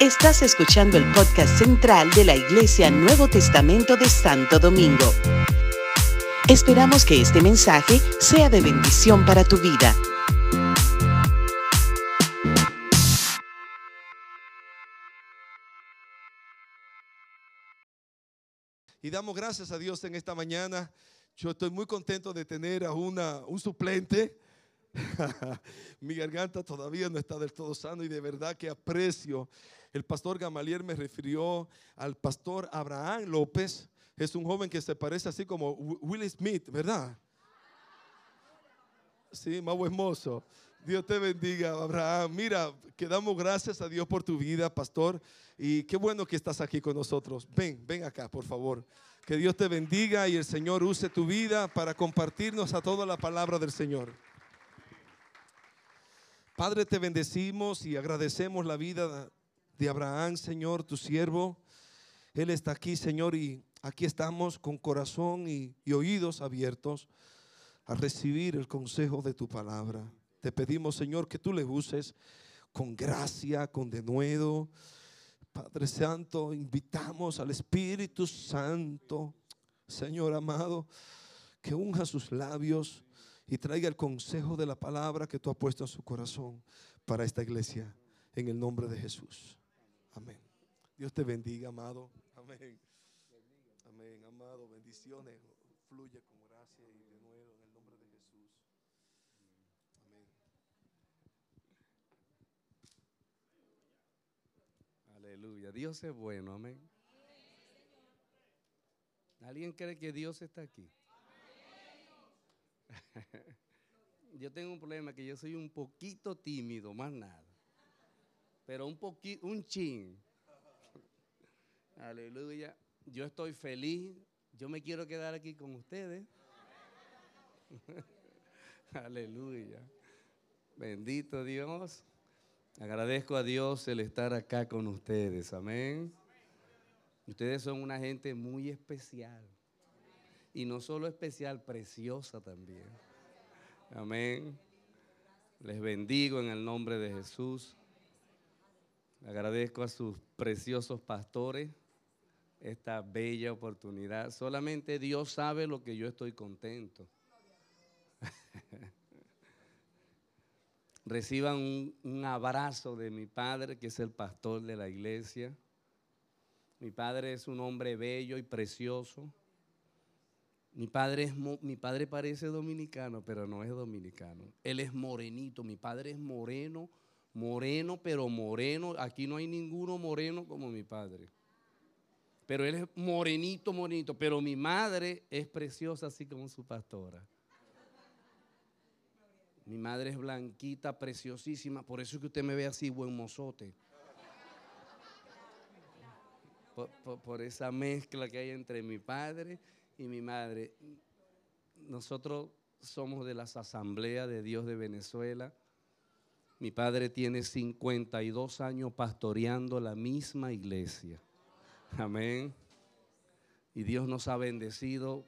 Estás escuchando el podcast central de la Iglesia Nuevo Testamento de Santo Domingo. Esperamos que este mensaje sea de bendición para tu vida. Y damos gracias a Dios en esta mañana. Yo estoy muy contento de tener a una, un suplente. Mi garganta todavía no está del todo sano y de verdad que aprecio. El pastor Gamaliel me refirió al pastor Abraham López. Es un joven que se parece así como Will Smith, ¿verdad? Sí, más hermoso. Dios te bendiga, Abraham. Mira, que damos gracias a Dios por tu vida, pastor. Y qué bueno que estás aquí con nosotros. Ven, ven acá, por favor. Que Dios te bendiga y el Señor use tu vida para compartirnos a toda la palabra del Señor. Padre, te bendecimos y agradecemos la vida de Abraham, Señor, tu siervo. Él está aquí, Señor, y aquí estamos con corazón y, oídos abiertos a recibir el consejo de tu palabra. Te pedimos, Señor, que tú le uses con gracia, con denuedo. Padre Santo, invitamos al Espíritu Santo, Señor amado, que unja sus labios y traiga el consejo de la palabra que tú has puesto en su corazón para esta iglesia, en el nombre de Jesús. Amén. Dios te bendiga, amado. Amén. Amén, amado. Bendiciones. Fluye con gracia y denuedo en el nombre de Jesús. Amén. Aleluya. Dios es bueno, amén. ¿Alguien cree que Dios está aquí? yo tengo un problema que yo soy un poquito tímido, más nada. Pero un poquito, un chin. Aleluya. Yo estoy feliz. Yo me quiero quedar aquí con ustedes. Aleluya. Bendito Dios. Agradezco a Dios el estar acá con ustedes. Amén. Ustedes son una gente muy especial. Y no solo especial, preciosa también. Amén. Les bendigo en el nombre de Jesús. Agradezco a sus preciosos pastores esta bella oportunidad. Solamente Dios sabe lo que yo estoy contento. Reciban un, un, abrazo de mi padre, que es el pastor de la iglesia. Mi padre es un hombre bello y precioso. Mi padre, es, mi padre parece dominicano, pero no es dominicano. Él es morenito. Mi padre es moreno, moreno, pero moreno. Aquí no hay ninguno moreno como mi padre. Pero él es morenito, morenito. Pero mi madre es preciosa, así como su pastora. Mi madre es blanquita, preciosísima. Por eso es que usted me ve así, buen mozote. Por, esa mezcla que hay entre mi padre y mi madre. Nosotros somos de las asambleas de Dios de Venezuela. Mi padre tiene 52 años pastoreando la misma iglesia. Amén. Y Dios nos ha bendecido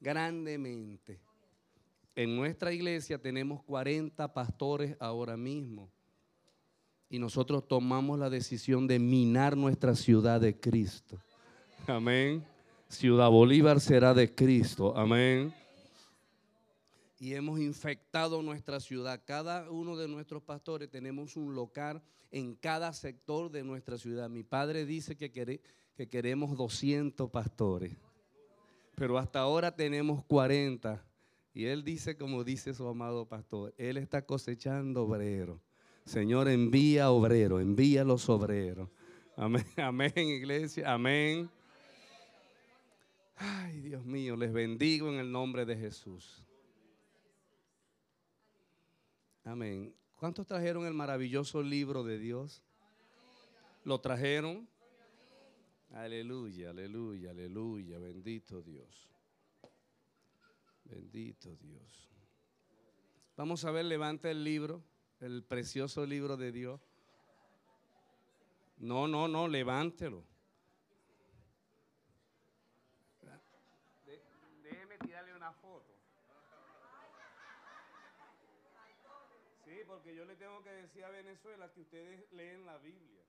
grandemente. En nuestra iglesia tenemos 40 pastores ahora mismo. Y nosotros tomamos la decisión de minar nuestra ciudad de Cristo. Amén. Ciudad Bolívar será de Cristo. Amén. Y hemos infectado nuestra ciudad. Cada uno de nuestros pastores tenemos un local en cada sector de nuestra ciudad. Mi padre dice que, que queremos 200 pastores. Pero hasta ahora tenemos 40. Y él dice, como dice su amado pastor, él está cosechando obreros. Señor, envía obreros, envía los obreros. Amén, amén, iglesia, amén. Ay, Dios mío, les bendigo en el nombre de Jesús. Amén. ¿Cuántos trajeron el maravilloso libro de Dios? ¿Lo trajeron? Aleluya, aleluya, aleluya. Bendito Dios. Bendito Dios. Vamos a ver, levanta el libro, el precioso libro de Dios. No, no, no, levántelo. porque yo le tengo que decir a Venezuela que ustedes leen la Biblia.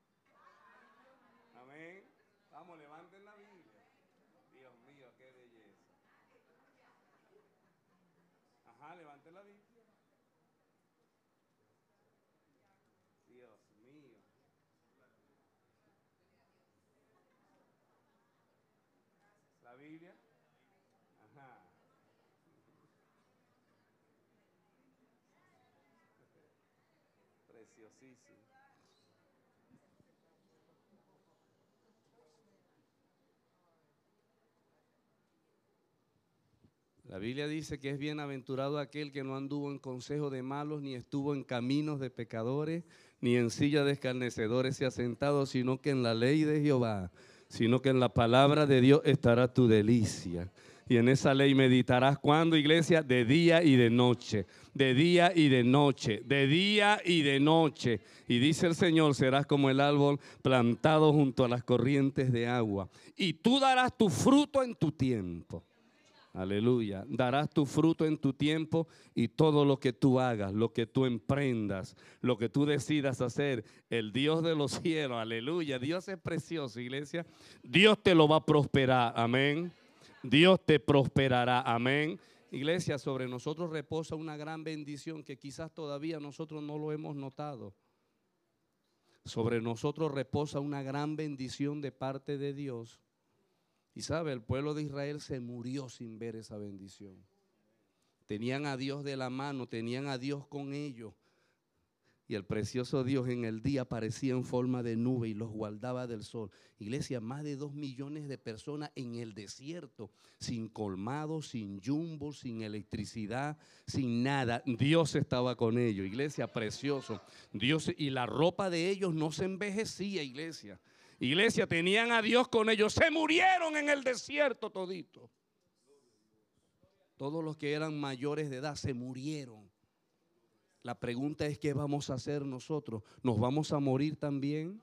Amén. Vamos, levanten la Biblia. Dios mío, qué belleza. Ajá, levanten la Biblia. Dios mío. La Biblia. Ajá. La Biblia dice que es bienaventurado aquel que no anduvo en consejo de malos, ni estuvo en caminos de pecadores, ni en silla de escarnecedores se ha sentado, sino que en la ley de Jehová, sino que en la palabra de Dios estará tu delicia. Y en esa ley meditarás cuando, iglesia, de día y de noche, de día y de noche, de día y de noche. Y dice el Señor, serás como el árbol plantado junto a las corrientes de agua. Y tú darás tu fruto en tu tiempo. Aleluya. Darás tu fruto en tu tiempo y todo lo que tú hagas, lo que tú emprendas, lo que tú decidas hacer, el Dios de los cielos, aleluya. Dios es precioso, iglesia. Dios te lo va a prosperar, amén. Dios te prosperará, amén. Iglesia, sobre nosotros reposa una gran bendición que quizás todavía nosotros no lo hemos notado. Sobre nosotros reposa una gran bendición de parte de Dios y sabe, el pueblo de Israel se murió sin ver esa bendición. Tenían a Dios de la mano, tenían a Dios con ellos. Y el precioso Dios en el día aparecía en forma de nube y los guardaba del sol. Iglesia, más de dos millones de personas en el desierto, sin colmado, sin jumbo, sin electricidad, sin nada. Dios estaba con ellos, iglesia, precioso. Dios y la ropa de ellos no se envejecía, iglesia. Iglesia, tenían a Dios con ellos. Se murieron en el desierto todito. Todos los que eran mayores de edad se murieron. La pregunta es, ¿qué vamos a hacer nosotros? ¿Nos vamos a morir también?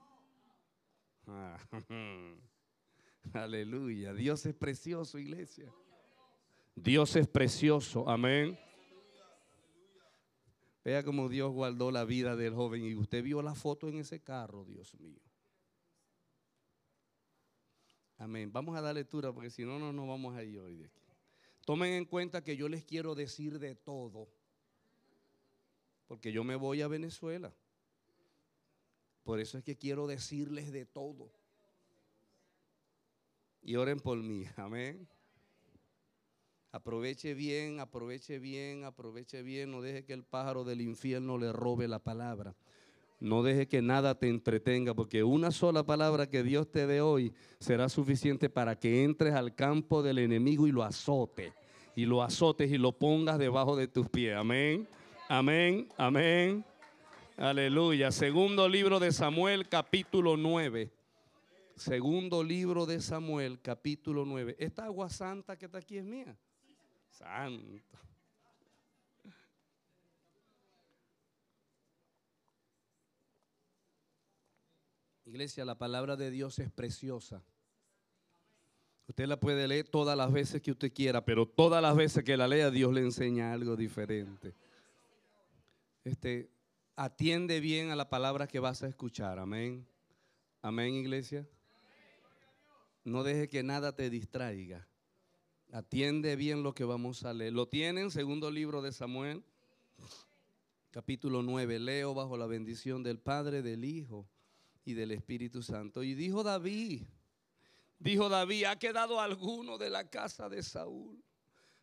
aleluya. Dios es precioso, iglesia. Dios es precioso. Amén. Vea cómo Dios guardó la vida del joven y usted vio la foto en ese carro, Dios mío. Amén. Vamos a dar lectura porque si no, no nos vamos a ir hoy de aquí. Tomen en cuenta que yo les quiero decir de todo. Porque yo me voy a Venezuela. Por eso es que quiero decirles de todo. Y oren por mí. Amén. Aproveche bien, aproveche bien, aproveche bien. No deje que el pájaro del infierno le robe la palabra. No deje que nada te entretenga, porque una sola palabra que Dios te dé hoy será suficiente para que entres al campo del enemigo y lo azote. Y lo azotes y lo pongas debajo de tus pies. Amén. Amén. Amén. Aleluya. Segundo libro de Samuel, capítulo 9. Segundo libro de Samuel, capítulo 9. Esta agua santa que está aquí es mía. Santo. Iglesia, la palabra de Dios es preciosa. Usted la puede leer todas las veces que usted quiera, pero todas las veces que la lea Dios le enseña algo diferente. Este, atiende bien a la palabra que vas a escuchar. Amén. Amén, iglesia. No deje que nada te distraiga. Atiende bien lo que vamos a leer. Lo tienen, segundo libro de Samuel, capítulo 9. Leo bajo la bendición del Padre, del Hijo y del Espíritu Santo. Y dijo David, dijo David, ¿ha quedado alguno de la casa de Saúl?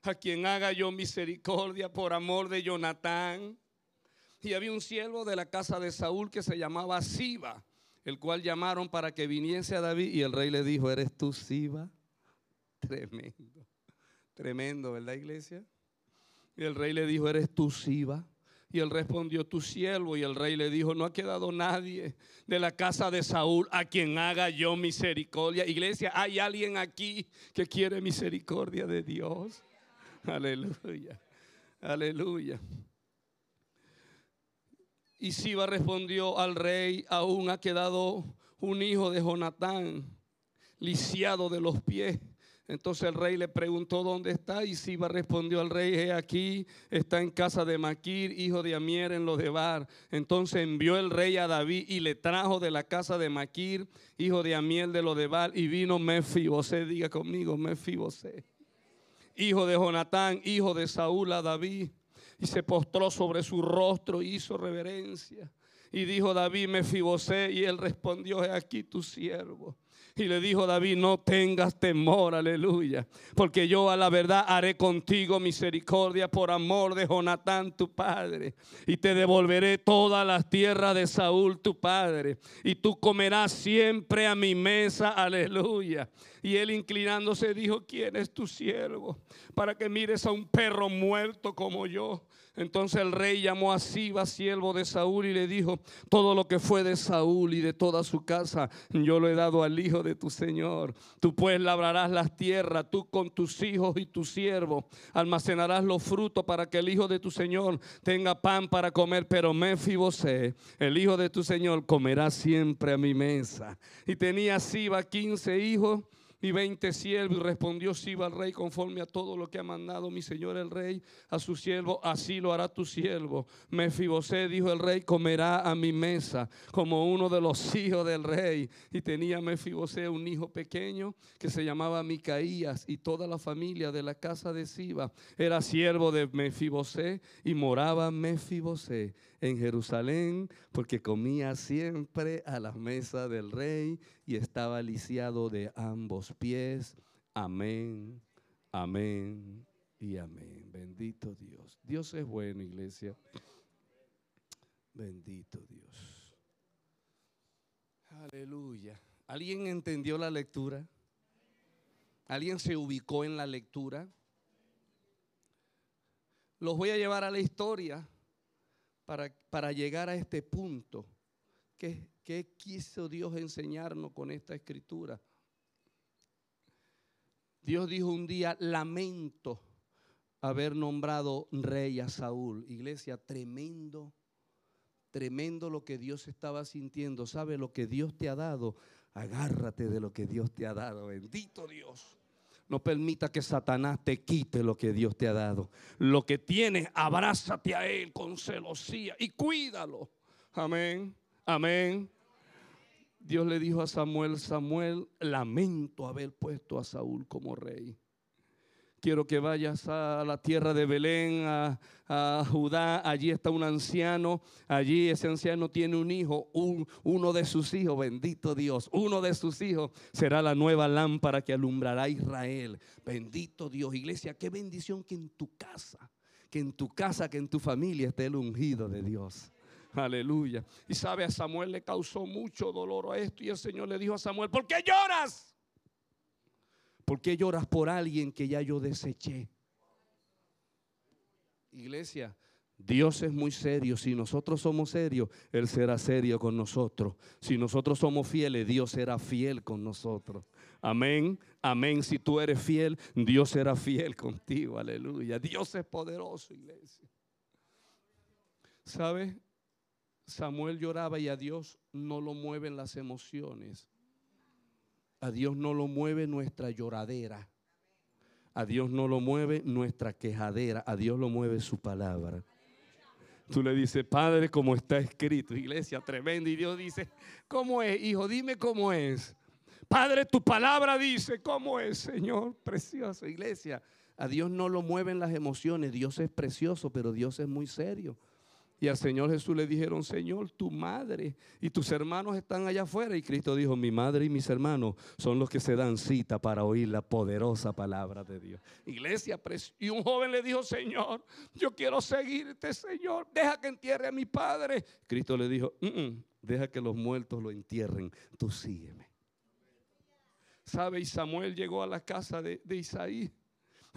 A quien haga yo misericordia por amor de Jonatán. Y había un siervo de la casa de Saúl que se llamaba Siba, el cual llamaron para que viniese a David. Y el rey le dijo, ¿eres tú Siba? Tremendo, tremendo, ¿verdad iglesia? Y el rey le dijo, ¿eres tú Siba? Y él respondió, tu siervo. Y el rey le dijo, no ha quedado nadie de la casa de Saúl a quien haga yo misericordia. Iglesia, hay alguien aquí que quiere misericordia de Dios. Aleluya. Aleluya. Y Siba respondió al rey, aún ha quedado un hijo de Jonatán, lisiado de los pies, Entonces el rey le preguntó dónde está y Siba respondió al rey, he aquí, está en casa de Maquir, hijo de Amier en los de Bar. Entonces envió el rey a David y le trajo de la casa de Maquir, hijo de Amier de los de Bar, y vino Mefibosé, diga conmigo, Mefibosé, hijo de Jonatán, hijo de Saúl a David, y se postró sobre su rostro y hizo reverencia. Y dijo David, Mefibosé, y él respondió, he aquí tu siervo. Y le dijo David, no tengas temor, aleluya, porque yo a la verdad haré contigo misericordia por amor de Jonatán tu padre, y te devolveré todas las tierras de Saúl tu padre, y tú comerás siempre a mi mesa, aleluya. Y él inclinándose dijo, ¿quién es tu siervo? Para que mires a un perro muerto como yo. Entonces el rey llamó a Siba, siervo de Saúl, y le dijo, todo lo que fue de Saúl y de toda su casa, yo lo he dado al hijo de tu Señor. Tú pues labrarás las tierras, tú con tus hijos y tus siervos, almacenarás los frutos para que el hijo de tu Señor tenga pan para comer, pero Mefibosé, el hijo de tu Señor, comerá siempre a mi mesa. Y tenía Siba quince hijos y veinte siervos. Y respondió Siba al rey conforme a todo lo que ha mandado mi señor el rey a su siervo, así lo hará tu siervo. Mefibosé, dijo el rey, comerá a mi mesa como uno de los hijos del rey. Y tenía Mefibosé un hijo pequeño que se llamaba Micaías y toda la familia de la casa de Siba era siervo de Mefibosé y moraba Mefibosé en Jerusalén porque comía siempre a la mesa del rey y estaba lisiado de ambos pies. Amén, amén y amén. Bendito Dios. Dios es bueno, iglesia. Bendito Dios. Aleluya. ¿Alguien entendió la lectura? ¿Alguien se ubicó en la lectura? Los voy a llevar a la historia para, llegar a este punto. ¿Qué, ¿Qué quiso Dios enseñarnos con esta escritura? Dios dijo un día, lamento haber nombrado rey a Saúl. Iglesia, tremendo, tremendo lo que Dios estaba sintiendo. ¿Sabe lo que Dios te ha dado? Agárrate de lo que Dios te ha dado. Bendito Dios. No permita que Satanás te quite lo que Dios te ha dado. Lo que tienes, abrázate a Él con celosía y cuídalo. Amén. Amén. Dios le dijo a Samuel, Samuel, lamento haber puesto a Saúl como rey quiero que vayas a la tierra de Belén, a, Judá, allí está un anciano, allí ese anciano tiene un hijo, uno de sus hijos, bendito Dios, uno de sus hijos será la nueva lámpara que alumbrará a Israel. Bendito Dios, iglesia, qué bendición que en tu casa, que en tu casa, que en tu familia esté el ungido de Dios. Aleluya. Y sabe, a Samuel le causó mucho dolor a esto y el Señor le dijo a Samuel, ¿por qué lloras? ¿Por qué lloras por alguien que ya yo deseché? Iglesia, Dios es muy serio. Si nosotros somos serios, Él será serio con nosotros. Si nosotros somos fieles, Dios será fiel con nosotros. Amén, amén. Si tú eres fiel, Dios será fiel contigo. Aleluya. Dios es poderoso, iglesia. ¿Sabe? Samuel lloraba y a Dios no lo mueven las emociones. A Dios no lo mueve nuestra lloradera. A Dios no lo mueve nuestra quejadera. A Dios lo mueve su palabra. Tú le dices, Padre, como está escrito, iglesia tremenda. Y Dios dice, ¿cómo es, hijo? Dime cómo es. Padre, tu palabra dice, ¿cómo es, Señor? Precioso, iglesia. A Dios no lo mueven las emociones. Dios es precioso, pero Dios es muy serio. Y al Señor Jesús le dijeron, Señor, tu madre y tus hermanos están allá afuera. Y Cristo dijo, mi madre y mis hermanos son los que se dan cita para oír la poderosa palabra de Dios. Iglesia, y un joven le dijo, Señor, yo quiero seguirte, Señor. Deja que entierre a mi padre. Cristo le dijo, deja que los muertos lo entierren. Tú sígueme. ¿Sabe? Y Samuel llegó a la casa de, de Isaí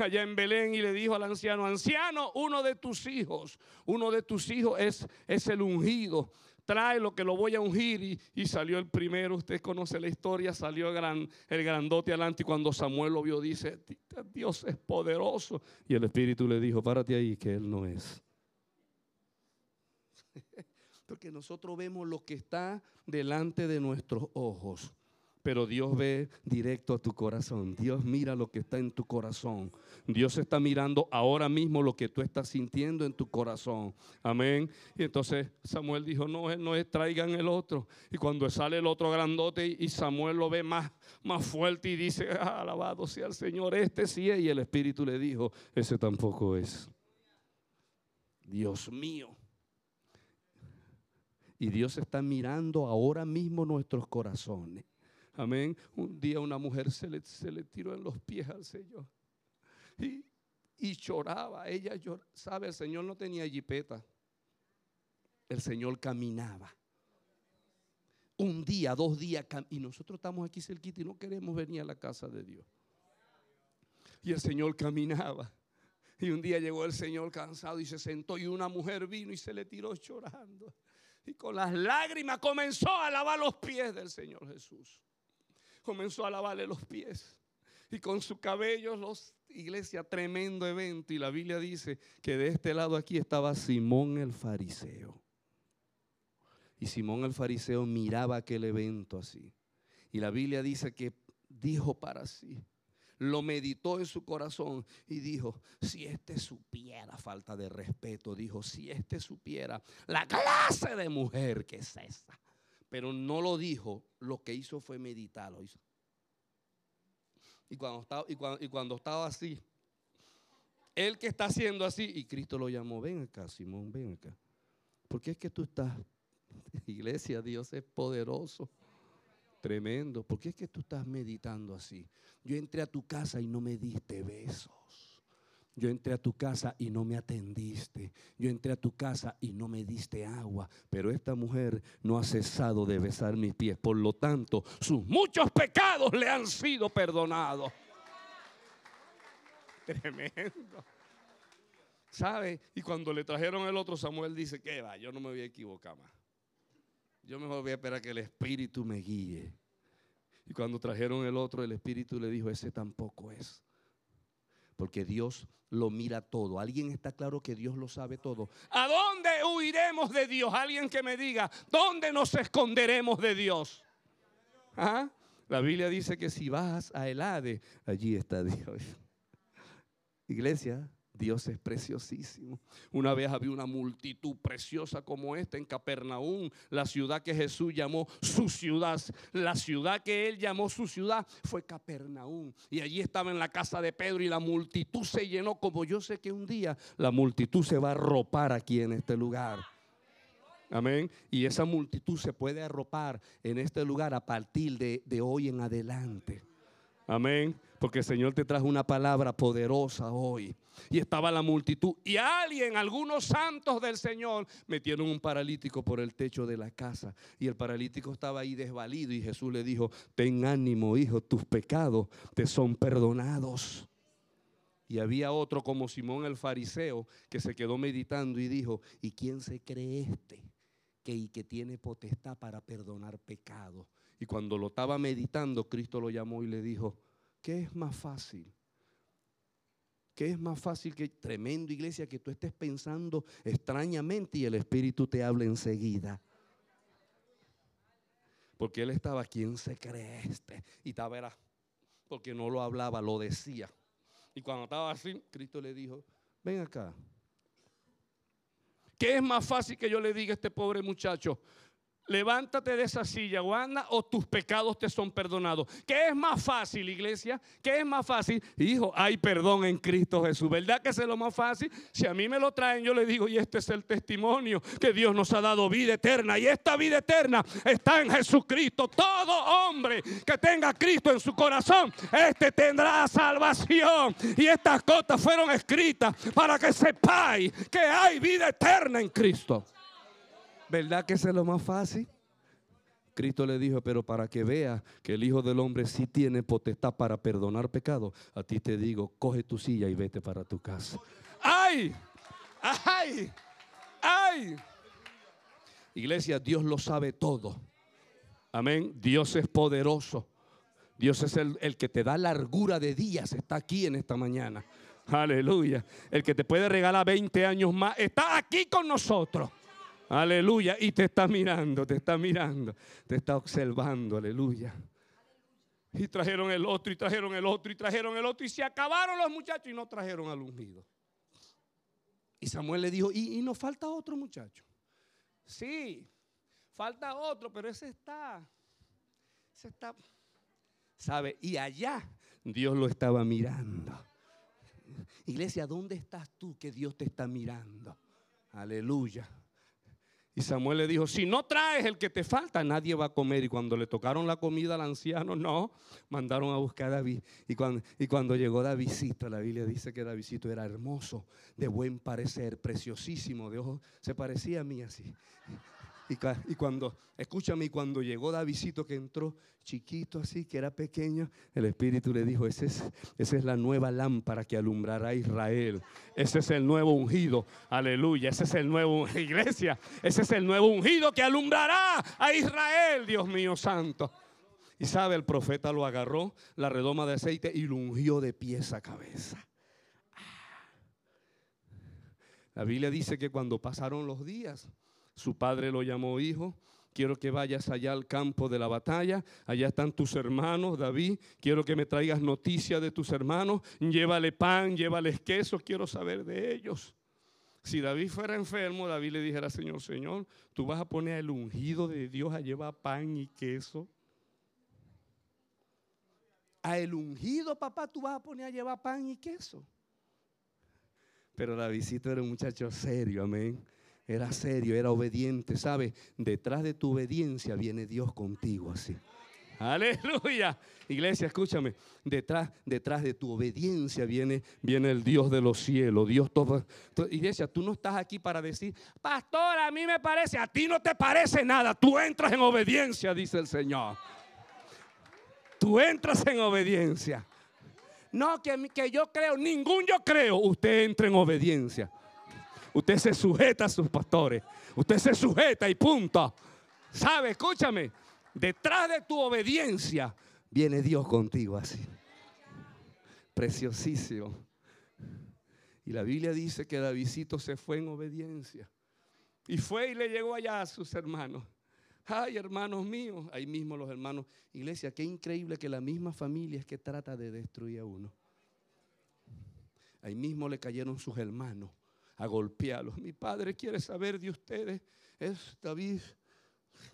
allá en Belén y le dijo al anciano, anciano, uno de tus hijos, uno de tus hijos es, es el ungido. Trae lo que lo voy a ungir y, salió el primero, usted conoce la historia, salió el, gran, el grandote adelante y cuando Samuel lo vio dice, Dios es poderoso. Y el Espíritu le dijo, párate ahí que Él no es. Porque nosotros vemos lo que está delante de nuestros ojos pero Dios ve directo a tu corazón. Dios mira lo que está en tu corazón. Dios está mirando ahora mismo lo que tú estás sintiendo en tu corazón. Amén. Y entonces Samuel dijo, no, no es, traigan el otro. Y cuando sale el otro grandote y Samuel lo ve más, más fuerte y dice, ah, alabado sea el Señor, este sí es. Y el Espíritu le dijo, ese tampoco es. Dios mío. Y Dios está mirando ahora mismo nuestros corazones. Amén. Un día una mujer se le, se le tiró en los pies al Señor. Y, y lloraba. Ella lloraba. ¿Sabe? El Señor no tenía jipeta. El Señor caminaba. Un día, dos días. Y nosotros estamos aquí cerquita y no queremos venir a la casa de Dios. Y el Señor caminaba. Y un día llegó el Señor cansado y se sentó y una mujer vino y se le tiró llorando. Y con las lágrimas comenzó a lavar los pies del Señor Jesús comenzó a lavarle los pies. Y con su cabello, los iglesia, tremendo evento. Y la Biblia dice que de este lado aquí estaba Simón el fariseo. Y Simón el fariseo miraba aquel evento así. Y la Biblia dice que dijo para sí, lo meditó en su corazón y dijo, si este supiera falta de respeto, dijo, si este supiera la clase de mujer que es esa pero no lo dijo, lo que hizo fue meditarlo. Y cuando estaba, y cuando, estaba así, él que está haciendo así, y Cristo lo llamó, ven acá, Simón, ven acá. Porque es que tú estás, iglesia, Dios es poderoso, tremendo. Porque es que tú estás meditando así. Yo entré a tu casa y no me diste besos. Yo entré a tu casa y no me atendiste. Yo entré a tu casa y no me diste agua. Pero esta mujer no ha cesado de besar mis pies. Por lo tanto, sus muchos pecados le han sido perdonados. Tremendo. ¿Sabe? Y cuando le trajeron el otro, Samuel dice, que va, yo no me voy a equivocar más. Yo mejor voy a esperar que el Espíritu me guíe. Y cuando trajeron el otro, el Espíritu le dijo, ese tampoco es. Porque Dios lo mira todo. ¿Alguien está claro que Dios lo sabe todo? ¿A dónde huiremos de Dios? Alguien que me diga, ¿dónde nos esconderemos de Dios? ¿Ah? La Biblia dice que si vas a Elade, allí está Dios. Iglesia, Dios es preciosísimo. Una vez había una multitud preciosa como esta en Capernaum, la ciudad que Jesús llamó su ciudad. La ciudad que él llamó su ciudad fue Capernaum. Y allí estaba en la casa de Pedro y la multitud se llenó como yo sé que un día la multitud se va a arropar aquí en este lugar. Amén. Y esa multitud se puede arropar en este lugar a partir de, de hoy en adelante. Amén. Porque el Señor te trajo una palabra poderosa hoy. Y estaba la multitud. Y alguien, algunos santos del Señor, metieron un paralítico por el techo de la casa. Y el paralítico estaba ahí desvalido. Y Jesús le dijo, ten ánimo, hijo, tus pecados te son perdonados. Y había otro como Simón el fariseo que se quedó meditando y dijo, ¿y quién se cree este? Que, que tiene potestad para perdonar pecados. Y cuando lo estaba meditando, Cristo lo llamó y le dijo, ¿qué es más fácil? ¿Qué es más fácil que tremendo iglesia que tú estés pensando extrañamente y el Espíritu te hable enseguida? Porque él estaba, ¿quién se cree este? Y estaba, era, porque no lo hablaba, lo decía. Y cuando estaba así, Cristo le dijo, ven acá. ¿Qué es más fácil que yo le diga a este pobre muchacho? Levántate de esa silla, Wanda, o tus pecados te son perdonados. ¿Qué es más fácil, iglesia? ¿Qué es más fácil? Hijo, hay perdón en Cristo Jesús. ¿Verdad que es lo más fácil? Si a mí me lo traen, yo le digo, y este es el testimonio que Dios nos ha dado vida eterna. Y esta vida eterna está en Jesucristo. Todo hombre que tenga a Cristo en su corazón, este tendrá salvación. Y estas cosas fueron escritas para que sepáis que hay vida eterna en Cristo. ¿Verdad que es lo más fácil? Cristo le dijo, pero para que vea que el Hijo del Hombre sí tiene potestad para perdonar pecados, a ti te digo, coge tu silla y vete para tu casa. ¡Ay! ¡Ay! ¡Ay! Iglesia, Dios lo sabe todo. Amén. Dios es poderoso. Dios es el, el que te da largura de días. Está aquí en esta mañana. Aleluya. El que te puede regalar 20 años más. Está aquí con nosotros. Aleluya. Y te está mirando, te está mirando, te está observando. Aleluya. Y trajeron el otro, y trajeron el otro, y trajeron el otro, y se acabaron los muchachos y no trajeron al ungido. Y Samuel le dijo, ¿y, y nos falta otro muchacho? Sí, falta otro, pero ese está, ese está, ¿sabe? Y allá Dios lo estaba mirando. Iglesia, ¿dónde estás tú que Dios te está mirando? Aleluya. Y Samuel le dijo, si no traes el que te falta, nadie va a comer. Y cuando le tocaron la comida al anciano, no, mandaron a buscar a David. Y cuando, llegó Davidcito, la Biblia dice que Davidcito era hermoso, de buen parecer, preciosísimo, de ojos, se parecía a mí así. Y, cuando, escúchame, cuando llegó Davidito que entró chiquito así, que era pequeño, el Espíritu le dijo, esa es, esa es la nueva lámpara que alumbrará a Israel. Ese es el nuevo ungido. Aleluya. Ese es el nuevo, iglesia. Ese es el nuevo ungido que alumbrará a Israel, Dios mío santo. Y sabe, el profeta lo agarró, la redoma de aceite y lo ungió de pies a cabeza. Ah. La Biblia dice que cuando pasaron los días, su padre lo llamó hijo. Quiero que vayas allá al campo de la batalla. Allá están tus hermanos, David. Quiero que me traigas noticias de tus hermanos. Llévale pan, llévales queso. Quiero saber de ellos. Si David fuera enfermo, David le dijera, Señor, Señor, tú vas a poner el ungido de Dios a llevar pan y queso. A el ungido, papá, tú vas a poner a llevar pan y queso. Pero Davidcito era un muchacho serio, amén era serio, era obediente, ¿sabe? Detrás de tu obediencia viene Dios contigo así. Aleluya. Iglesia, escúchame. Detrás, detrás de tu obediencia viene, viene el Dios de los cielos. Dios todo. Iglesia, tú no estás aquí para decir, pastor, a mí me parece, a ti no te parece nada. Tú entras en obediencia, dice el Señor. Tú entras en obediencia. No, que, que yo creo, ningún yo creo. Usted entra en obediencia. Usted se sujeta a sus pastores. Usted se sujeta y punto. ¿Sabe? Escúchame. Detrás de tu obediencia viene Dios contigo así. Preciosísimo. Y la Biblia dice que Davidito se fue en obediencia. Y fue y le llegó allá a sus hermanos. Ay, hermanos míos. Ahí mismo los hermanos. Iglesia, qué increíble que la misma familia es que trata de destruir a uno. Ahí mismo le cayeron sus hermanos a golpearlos. Mi padre quiere saber de ustedes. Es David,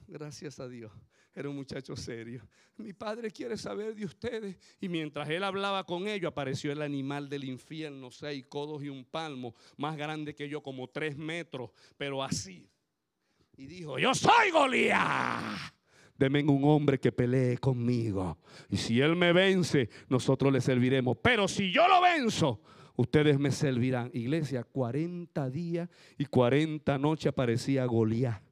gracias a Dios, era un muchacho serio. Mi padre quiere saber de ustedes. Y mientras él hablaba con ellos, apareció el animal del infierno, seis codos y un palmo, más grande que yo, como tres metros, pero así. Y dijo, yo soy Goliat. Deme un hombre que pelee conmigo. Y si él me vence, nosotros le serviremos. Pero si yo lo venzo, ustedes me servirán. Iglesia, 40 días y 40 noches aparecía Goliat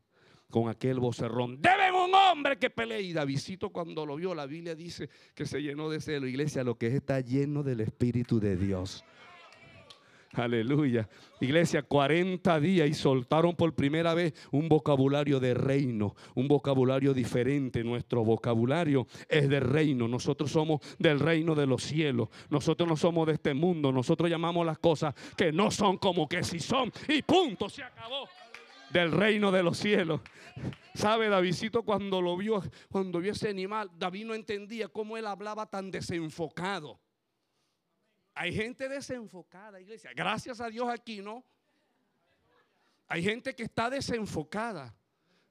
con aquel vocerrón. Deben un hombre que pelee. Y Davidito cuando lo vio, la Biblia dice que se llenó de celo. Iglesia, lo que es está lleno del Espíritu de Dios. Aleluya. Iglesia, 40 días y soltaron por primera vez un vocabulario de reino, un vocabulario diferente. Nuestro vocabulario es de reino. Nosotros somos del reino de los cielos. Nosotros no somos de este mundo. Nosotros llamamos las cosas que no son como que si son. Y punto, se acabó. Del reino de los cielos. ¿Sabe, Davidito cuando lo vio, cuando vio ese animal, David no entendía cómo él hablaba tan desenfocado. Hay gente desenfocada, iglesia. Gracias a Dios aquí, ¿no? Hay gente que está desenfocada.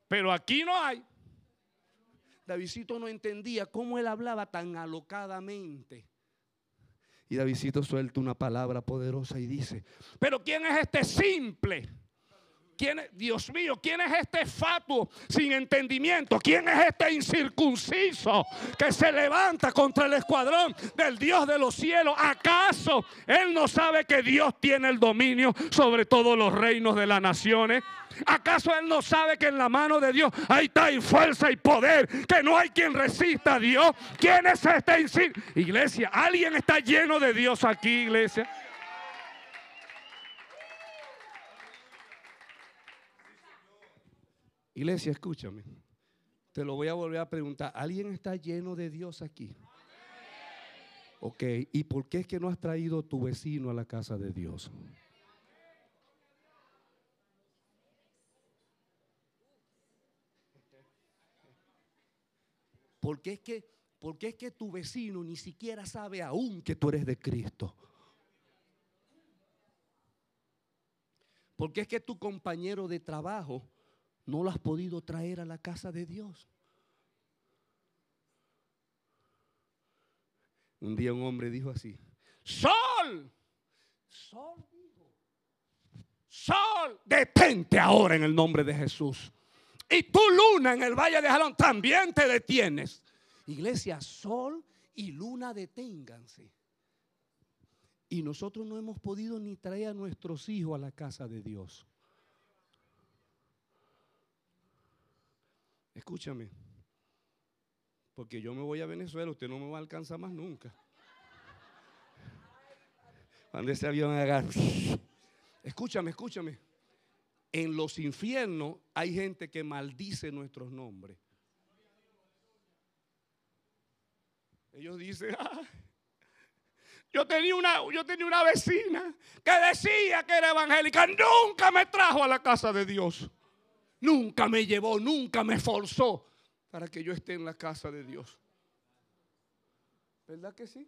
Pero aquí no hay. Davidito no entendía cómo él hablaba tan alocadamente. Y Davidito suelta una palabra poderosa y dice, pero ¿quién es este simple? ¿Quién Dios mío, ¿quién es este fatuo sin entendimiento? ¿Quién es este incircunciso que se levanta contra el escuadrón del Dios de los cielos? ¿Acaso Él no sabe que Dios tiene el dominio sobre todos los reinos de las naciones? ¿Acaso Él no sabe que en la mano de Dios hay tal fuerza y poder que no hay quien resista a Dios? ¿Quién es este incircunciso? Iglesia, ¿alguien está lleno de Dios aquí, iglesia? Iglesia, escúchame. Te lo voy a volver a preguntar. ¿Alguien está lleno de Dios aquí? Ok, ¿y por qué es que no has traído tu vecino a la casa de Dios? ¿Por qué es que es que tu vecino ni siquiera sabe aún que tú eres de Cristo. Porque es que tu compañero de trabajo no lo has podido traer a la casa de Dios. Un día un hombre dijo así, Sol, Sol Sol, detente ahora en el nombre de Jesús. Y tú, luna, en el valle de Jalón, también te detienes. Iglesia, sol y luna deténganse. Y nosotros no hemos podido ni traer a nuestros hijos a la casa de Dios. Escúchame, porque yo me voy a Venezuela, usted no me va a alcanzar más nunca. Cuando ese avión agarra. Escúchame, escúchame. En los infiernos hay gente que maldice nuestros nombres. Ellos dicen, ah, yo, tenía una, yo tenía una vecina que decía que era evangélica, nunca me trajo a la casa de Dios. Nunca me llevó, nunca me forzó para que yo esté en la casa de Dios. ¿Verdad que sí?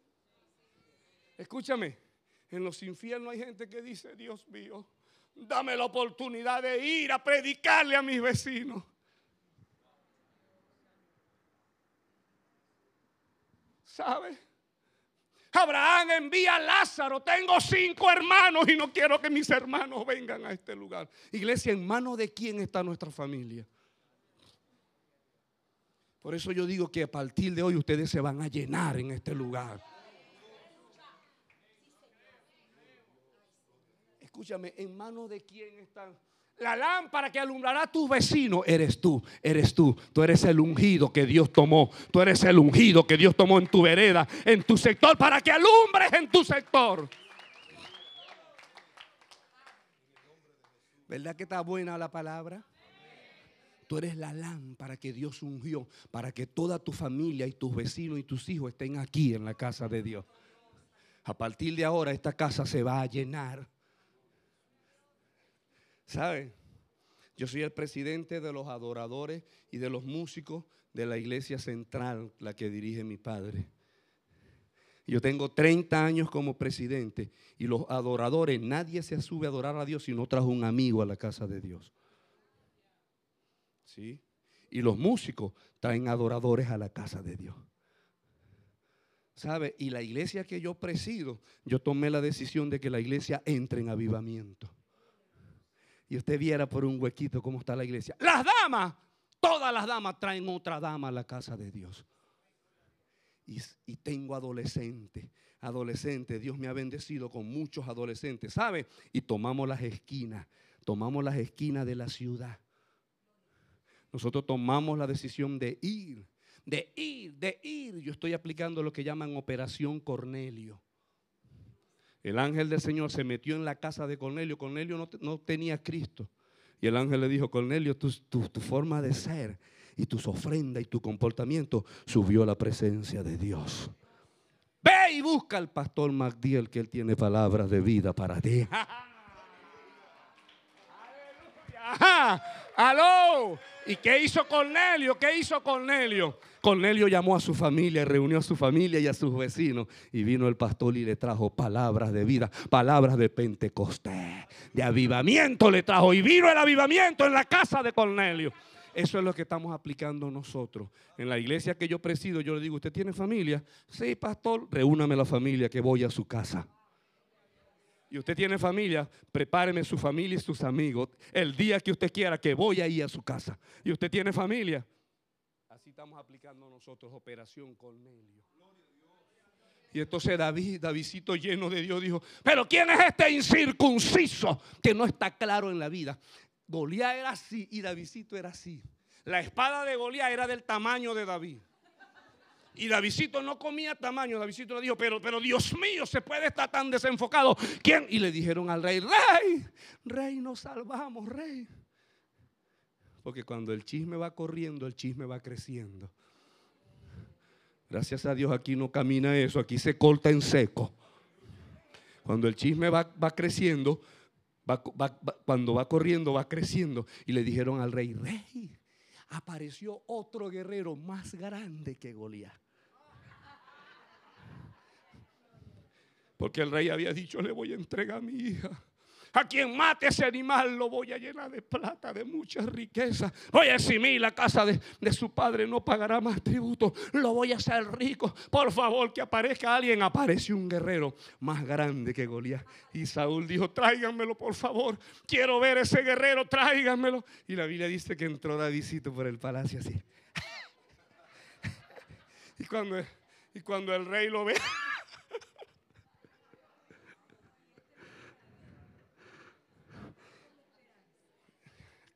Escúchame. En los infiernos hay gente que dice, Dios mío, dame la oportunidad de ir a predicarle a mis vecinos. ¿Sabe? Abraham envía a Lázaro. Tengo cinco hermanos y no quiero que mis hermanos vengan a este lugar. Iglesia, ¿en manos de quién está nuestra familia? Por eso yo digo que a partir de hoy ustedes se van a llenar en este lugar. escúchame, ¿en manos de quién están? La lámpara que alumbrará a tus vecinos eres tú, eres tú. Tú eres el ungido que Dios tomó. Tú eres el ungido que Dios tomó en tu vereda, en tu sector, para que alumbres en tu sector. ¿Verdad que está buena la palabra? Tú eres la lámpara que Dios ungió para que toda tu familia y tus vecinos y tus hijos estén aquí en la casa de Dios. A partir de ahora esta casa se va a llenar ¿Sabe? Yo soy el presidente de los adoradores y de los músicos de la iglesia central, la que dirige mi padre. Yo tengo 30 años como presidente y los adoradores, nadie se sube a adorar a Dios si no trajo un amigo a la casa de Dios. ¿Sí? Y los músicos traen adoradores a la casa de Dios. ¿Sabe? Y la iglesia que yo presido, yo tomé la decisión de que la iglesia entre en avivamiento y usted viera por un huequito cómo está la iglesia. Las damas, todas las damas traen otra dama a la casa de Dios. Y, tengo adolescentes, adolescentes, Dios me ha bendecido con muchos adolescentes, ¿sabe? Y tomamos las esquinas, tomamos las esquinas de la ciudad. Nosotros tomamos la decisión de ir, de ir, de ir. Yo estoy aplicando lo que llaman Operación Cornelio. El ángel del Señor se metió en la casa de Cornelio. Cornelio no, tenía Cristo. Y el ángel le dijo, Cornelio, tu, forma de ser y tus ofrendas y tu comportamiento subió a la presencia de Dios. Ve y busca al pastor Magdiel que él tiene palabras de vida para ti. Ajá. Aló. ¿Y qué hizo Cornelio? ¿Qué hizo Cornelio? Cornelio llamó a su familia, reunió a su familia y a sus vecinos. Y vino el pastor y le trajo palabras de vida, palabras de Pentecostés, de avivamiento le trajo. Y vino el avivamiento en la casa de Cornelio. Eso es lo que estamos aplicando nosotros. En la iglesia que yo presido, yo le digo, ¿usted tiene familia? Sí, pastor, reúname la familia que voy a su casa y usted tiene familia, prepáreme su familia y sus amigos. El día que usted quiera que voy a ir a su casa. Y usted tiene familia. Así estamos aplicando nosotros Operación Cornelio. Y entonces David, Davidcito lleno de Dios, dijo, pero ¿quién es este incircunciso que no está claro en la vida? Goliat era así y Davidcito era así. La espada de Goliat era del tamaño de David. Y Davidito no comía tamaño. Davidito le dijo, pero, pero Dios mío, se puede estar tan desenfocado. ¿Quién? Y le dijeron al rey, rey, rey, nos salvamos, rey. Porque cuando el chisme va corriendo, el chisme va creciendo. Gracias a Dios aquí no camina eso, aquí se corta en seco. Cuando el chisme va, creciendo, cuando va corriendo, va creciendo. Y le dijeron al rey, rey, apareció otro guerrero más grande que Goliat. Porque el rey había dicho, le voy a entregar a mi hija. A quien mate ese animal lo voy a llenar de plata, de mucha riqueza. Voy a eximir la casa de, de, su padre, no pagará más tributo. Lo voy a hacer rico. Por favor, que aparezca alguien. Apareció un guerrero más grande que Goliat. Y Saúl dijo, tráiganmelo, por favor. Quiero ver ese guerrero, tráiganmelo. Y la Biblia dice que entró Davidito por el palacio así. y, cuando, y cuando el rey lo ve...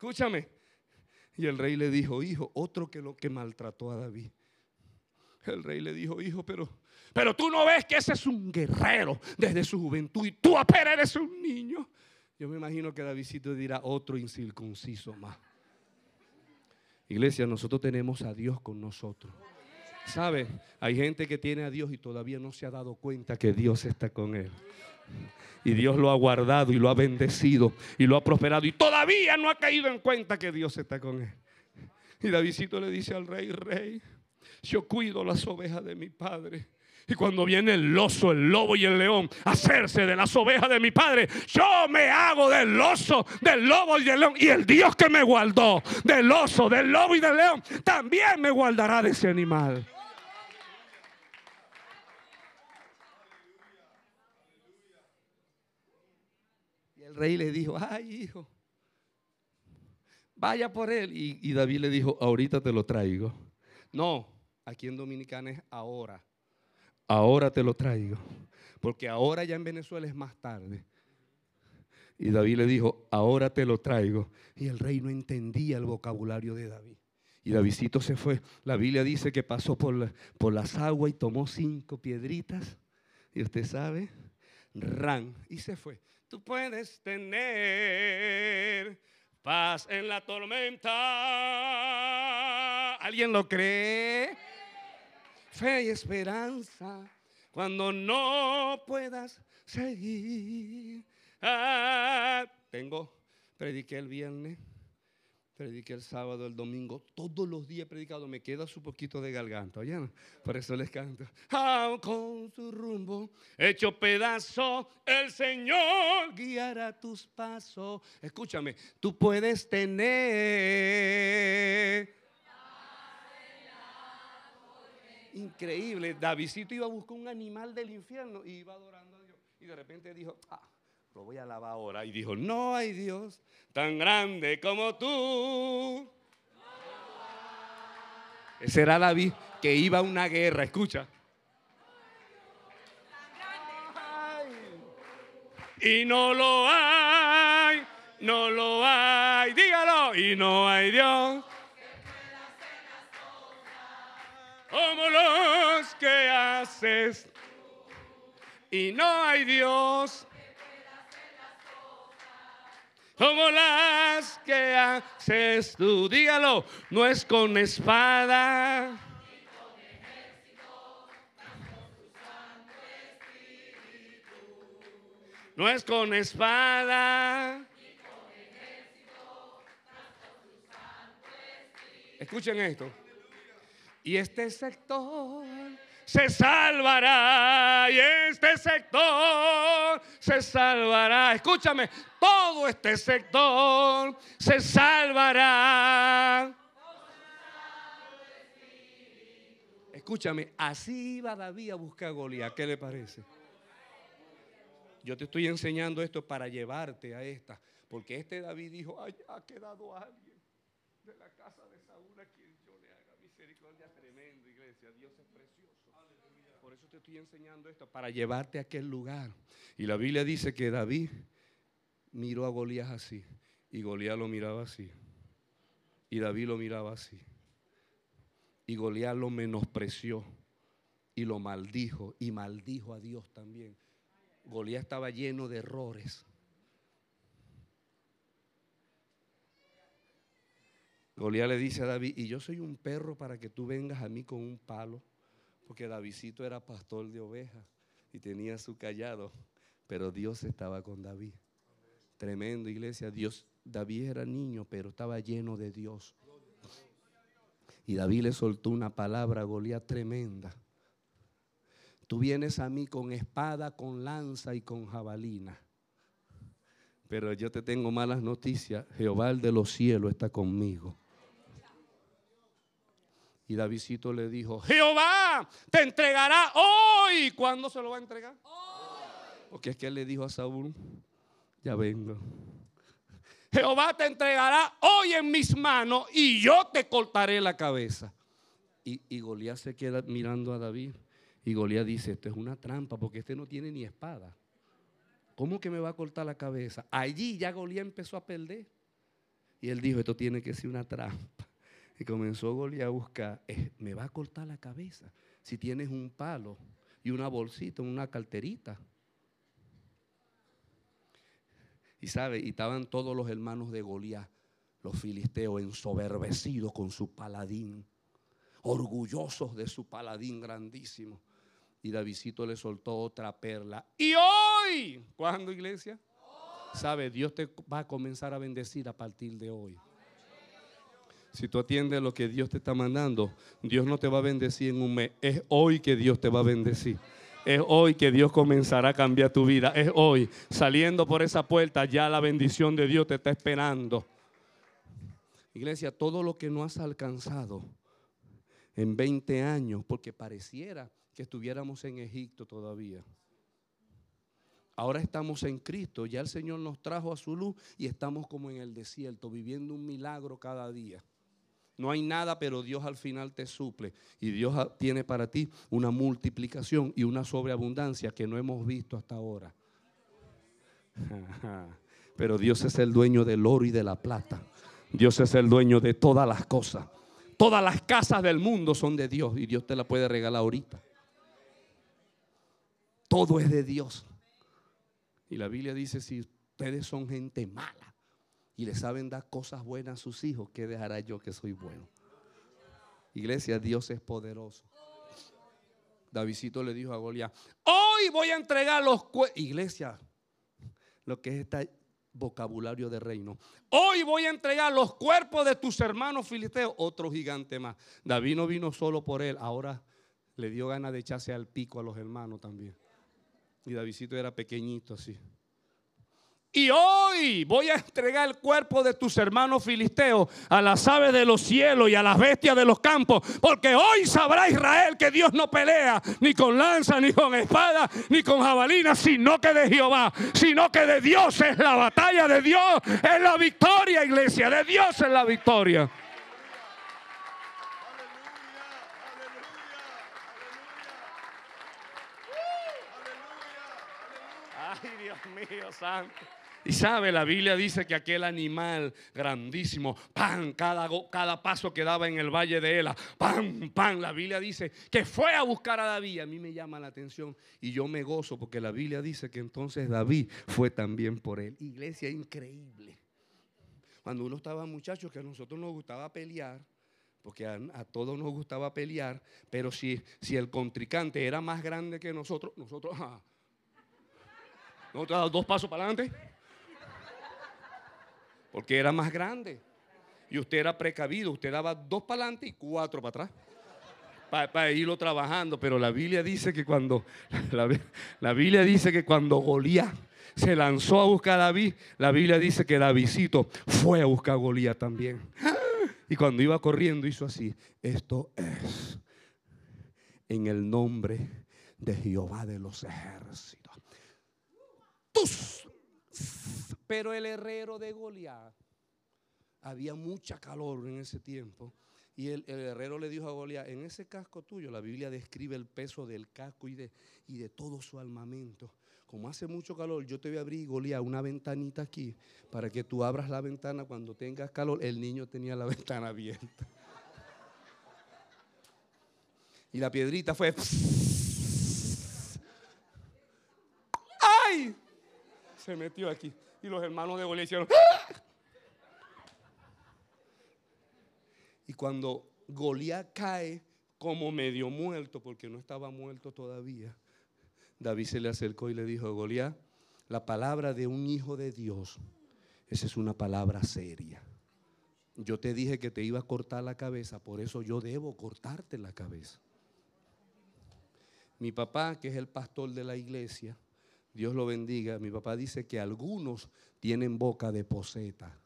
Escúchame. Y el rey le dijo, hijo, otro que lo que maltrató a David. El rey le dijo, hijo, pero, pero tú no ves que ese es un guerrero desde su juventud y tú apenas eres un niño. Yo me imagino que Davidito dirá otro incircunciso más. Iglesia, nosotros tenemos a Dios con nosotros. ¿Sabe? Hay gente que tiene a Dios y todavía no se ha dado cuenta que Dios está con él. Y Dios lo ha guardado y lo ha bendecido y lo ha prosperado. Y todavía no ha caído en cuenta que Dios está con él. Y Davidito le dice al rey, rey, yo cuido las ovejas de mi padre. Y cuando viene el oso, el lobo y el león a hacerse de las ovejas de mi padre, yo me hago del oso, del lobo y del león. Y el Dios que me guardó del oso, del lobo y del león, también me guardará de ese animal. El rey le dijo, ay hijo, vaya por él. Y, David le dijo, ahorita te lo traigo. No, aquí en Dominicana es ahora. Ahora te lo traigo. Porque ahora ya en Venezuela es más tarde. Y David le dijo, ahora te lo traigo. Y el rey no entendía el vocabulario de David. Y Davidito se fue. La Biblia dice que pasó por, por las aguas y tomó cinco piedritas. Y usted sabe, ran. Y se fue tú puedes tener paz en la tormenta. ¿Alguien lo cree? Fe y esperanza cuando no puedas seguir. Ah, tengo, prediqué el viernes Prediqué el sábado, el domingo, todos los días predicado. Me queda su poquito de garganta. Por eso les canto. Ah, con su rumbo, hecho pedazo, el Señor guiará tus pasos. Escúchame, tú puedes tener. Increíble. Davidito iba a buscar un animal del infierno y iba adorando a Dios. Y de repente dijo, ah, lo voy a lavar ahora. Y dijo, no hay Dios tan grande como tú. Ese era David que iba a una guerra, escucha. Y no lo hay, no lo hay, dígalo, y no hay Dios. Como los que haces, y no hay Dios como las que haces tú. Dígalo, no es con espada. No es con espada. Escuchen esto. Y este sector se salvará y este sector se salvará. Escúchame, todo este sector se salvará. Escúchame, así iba David a buscar a Goliat. ¿Qué le parece? Yo te estoy enseñando esto para llevarte a esta, porque este David dijo, Ay, ha quedado alguien de la casa de Saúl a quien yo le haga misericordia tremendo, iglesia. Dios es precioso. Por eso te estoy enseñando esto, para llevarte a aquel lugar. Y la Biblia dice que David miró a Goliat así. Y Goliat lo miraba así. Y David lo miraba así. Y Goliat lo menospreció. Y lo maldijo. Y maldijo a Dios también. Goliat estaba lleno de errores. Goliat le dice a David, y yo soy un perro para que tú vengas a mí con un palo. Porque Davidito era pastor de ovejas y tenía su callado, pero Dios estaba con David. Tremendo iglesia, Dios, David era niño, pero estaba lleno de Dios. Y David le soltó una palabra a Goliat tremenda. Tú vienes a mí con espada, con lanza y con jabalina. Pero yo te tengo malas noticias. Jehová de los cielos está conmigo. Y Davidcito le dijo, Jehová te entregará hoy. ¿Cuándo se lo va a entregar? Porque es que él le dijo a Saúl, ya vengo. Jehová te entregará hoy en mis manos y yo te cortaré la cabeza. Y, y Goliat se queda mirando a David. Y Goliat dice, esto es una trampa porque este no tiene ni espada. ¿Cómo que me va a cortar la cabeza? Allí ya Goliat empezó a perder. Y él dijo, esto tiene que ser una trampa. Comenzó Goliat a buscar, eh, me va a cortar la cabeza si tienes un palo y una bolsita, una carterita. Y sabe, y estaban todos los hermanos de Goliat, los filisteos, ensoberbecidos con su paladín, orgullosos de su paladín grandísimo. Y Davidito le soltó otra perla. Y hoy, ¿cuándo iglesia? Sabe, Dios te va a comenzar a bendecir a partir de hoy. Si tú atiendes lo que Dios te está mandando, Dios no te va a bendecir en un mes. Es hoy que Dios te va a bendecir. Es hoy que Dios comenzará a cambiar tu vida. Es hoy. Saliendo por esa puerta, ya la bendición de Dios te está esperando. Iglesia, todo lo que no has alcanzado en 20 años, porque pareciera que estuviéramos en Egipto todavía. Ahora estamos en Cristo, ya el Señor nos trajo a su luz y estamos como en el desierto, viviendo un milagro cada día. No hay nada, pero Dios al final te suple. Y Dios tiene para ti una multiplicación y una sobreabundancia que no hemos visto hasta ahora. Pero Dios es el dueño del oro y de la plata. Dios es el dueño de todas las cosas. Todas las casas del mundo son de Dios y Dios te la puede regalar ahorita. Todo es de Dios. Y la Biblia dice, si ustedes son gente mala y le saben dar cosas buenas a sus hijos, ¿qué dejará yo que soy bueno? Iglesia, Dios es poderoso. Davidito le dijo a Goliat, hoy voy a entregar los Iglesia, lo que es este vocabulario de reino. Hoy voy a entregar los cuerpos de tus hermanos filisteos, otro gigante más. David no vino solo por él, ahora le dio ganas de echarse al pico a los hermanos también. Y Davidito era pequeñito así. Y hoy voy a entregar el cuerpo de tus hermanos filisteos a las aves de los cielos y a las bestias de los campos. Porque hoy sabrá Israel que Dios no pelea ni con lanza, ni con espada, ni con jabalina, sino que de Jehová, sino que de Dios es la batalla, de Dios es la victoria, iglesia, de Dios es la victoria. mío santo. Y sabe, la Biblia dice que aquel animal grandísimo, pan, cada, paso que daba en el valle de Ela, pan, pan, la Biblia dice que fue a buscar a David. A mí me llama la atención y yo me gozo porque la Biblia dice que entonces David fue también por él. Iglesia increíble. Cuando uno estaba muchacho que a nosotros nos gustaba pelear, porque a, todos nos gustaba pelear, pero si, el contrincante era más grande que nosotros, nosotros... Nosotros dos pasos para adelante. Porque era más grande. Y usted era precavido. Usted daba dos para adelante y cuatro para atrás. Para, irlo trabajando. Pero la Biblia dice que cuando. La, Biblia dice que cuando Goliat se lanzó a buscar a David, la Biblia dice que Davidito fue a buscar a Goliat también. Y cuando iba corriendo hizo así. Esto es en el nombre de Jehová de los ejércitos. Pero el herrero de Goliat, había mucha calor en ese tiempo. Y el, herrero le dijo a Goliat, en ese casco tuyo, la Biblia describe el peso del casco y de, y de todo su armamento. Como hace mucho calor, yo te voy a abrir, Goliat, una ventanita aquí, para que tú abras la ventana cuando tengas calor. El niño tenía la ventana abierta. Y la piedrita fue... se metió aquí. Y los hermanos de Goliat hicieron. ¡Ah! Y cuando Goliat cae como medio muerto, porque no estaba muerto todavía, David se le acercó y le dijo, Goliat, la palabra de un hijo de Dios, esa es una palabra seria. Yo te dije que te iba a cortar la cabeza, por eso yo debo cortarte la cabeza. Mi papá, que es el pastor de la iglesia, Dios lo bendiga, mi papá dice que algunos tienen boca de poseta.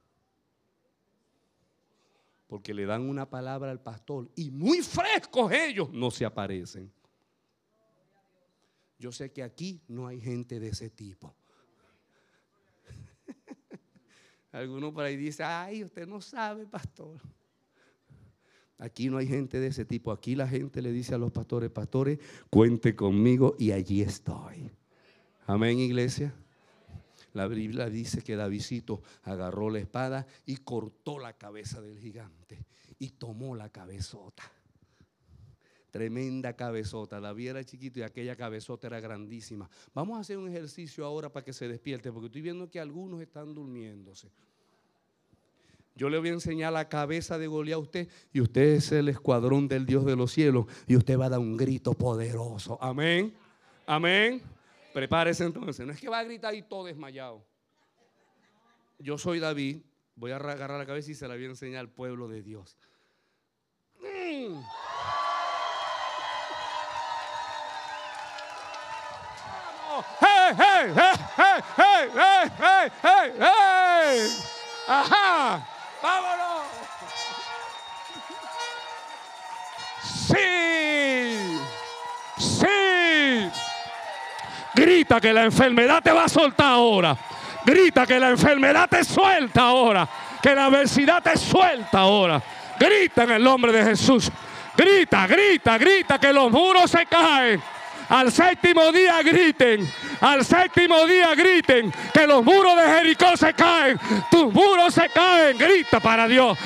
Porque le dan una palabra al pastor y muy frescos ellos no se aparecen. Yo sé que aquí no hay gente de ese tipo. Alguno por ahí dice, ay, usted no sabe, pastor. Aquí no hay gente de ese tipo. Aquí la gente le dice a los pastores, pastores, cuente conmigo y allí estoy. Amén, iglesia. La Biblia dice que Davidito agarró la espada y cortó la cabeza del gigante y tomó la cabezota. Tremenda cabezota. David era chiquito y aquella cabezota era grandísima. Vamos a hacer un ejercicio ahora para que se despierte, porque estoy viendo que algunos están durmiéndose. Yo le voy a enseñar la cabeza de Goliat a usted y usted es el escuadrón del Dios de los cielos y usted va a dar un grito poderoso. Amén. Amén. Prepárese entonces. No es que va a gritar y todo desmayado. Yo soy David. Voy a agarrar la cabeza y se la voy a enseñar al pueblo de Dios. Mm. Hey, hey, hey, hey, hey, hey, hey, hey. Ajá, vámonos. Sí. Grita que la enfermedad te va a soltar ahora. Grita que la enfermedad te suelta ahora. Que la adversidad te suelta ahora. Grita en el nombre de Jesús. Grita, grita, grita que los muros se caen. Al séptimo día griten. Al séptimo día griten que los muros de Jericó se caen. Tus muros se caen. Grita para Dios.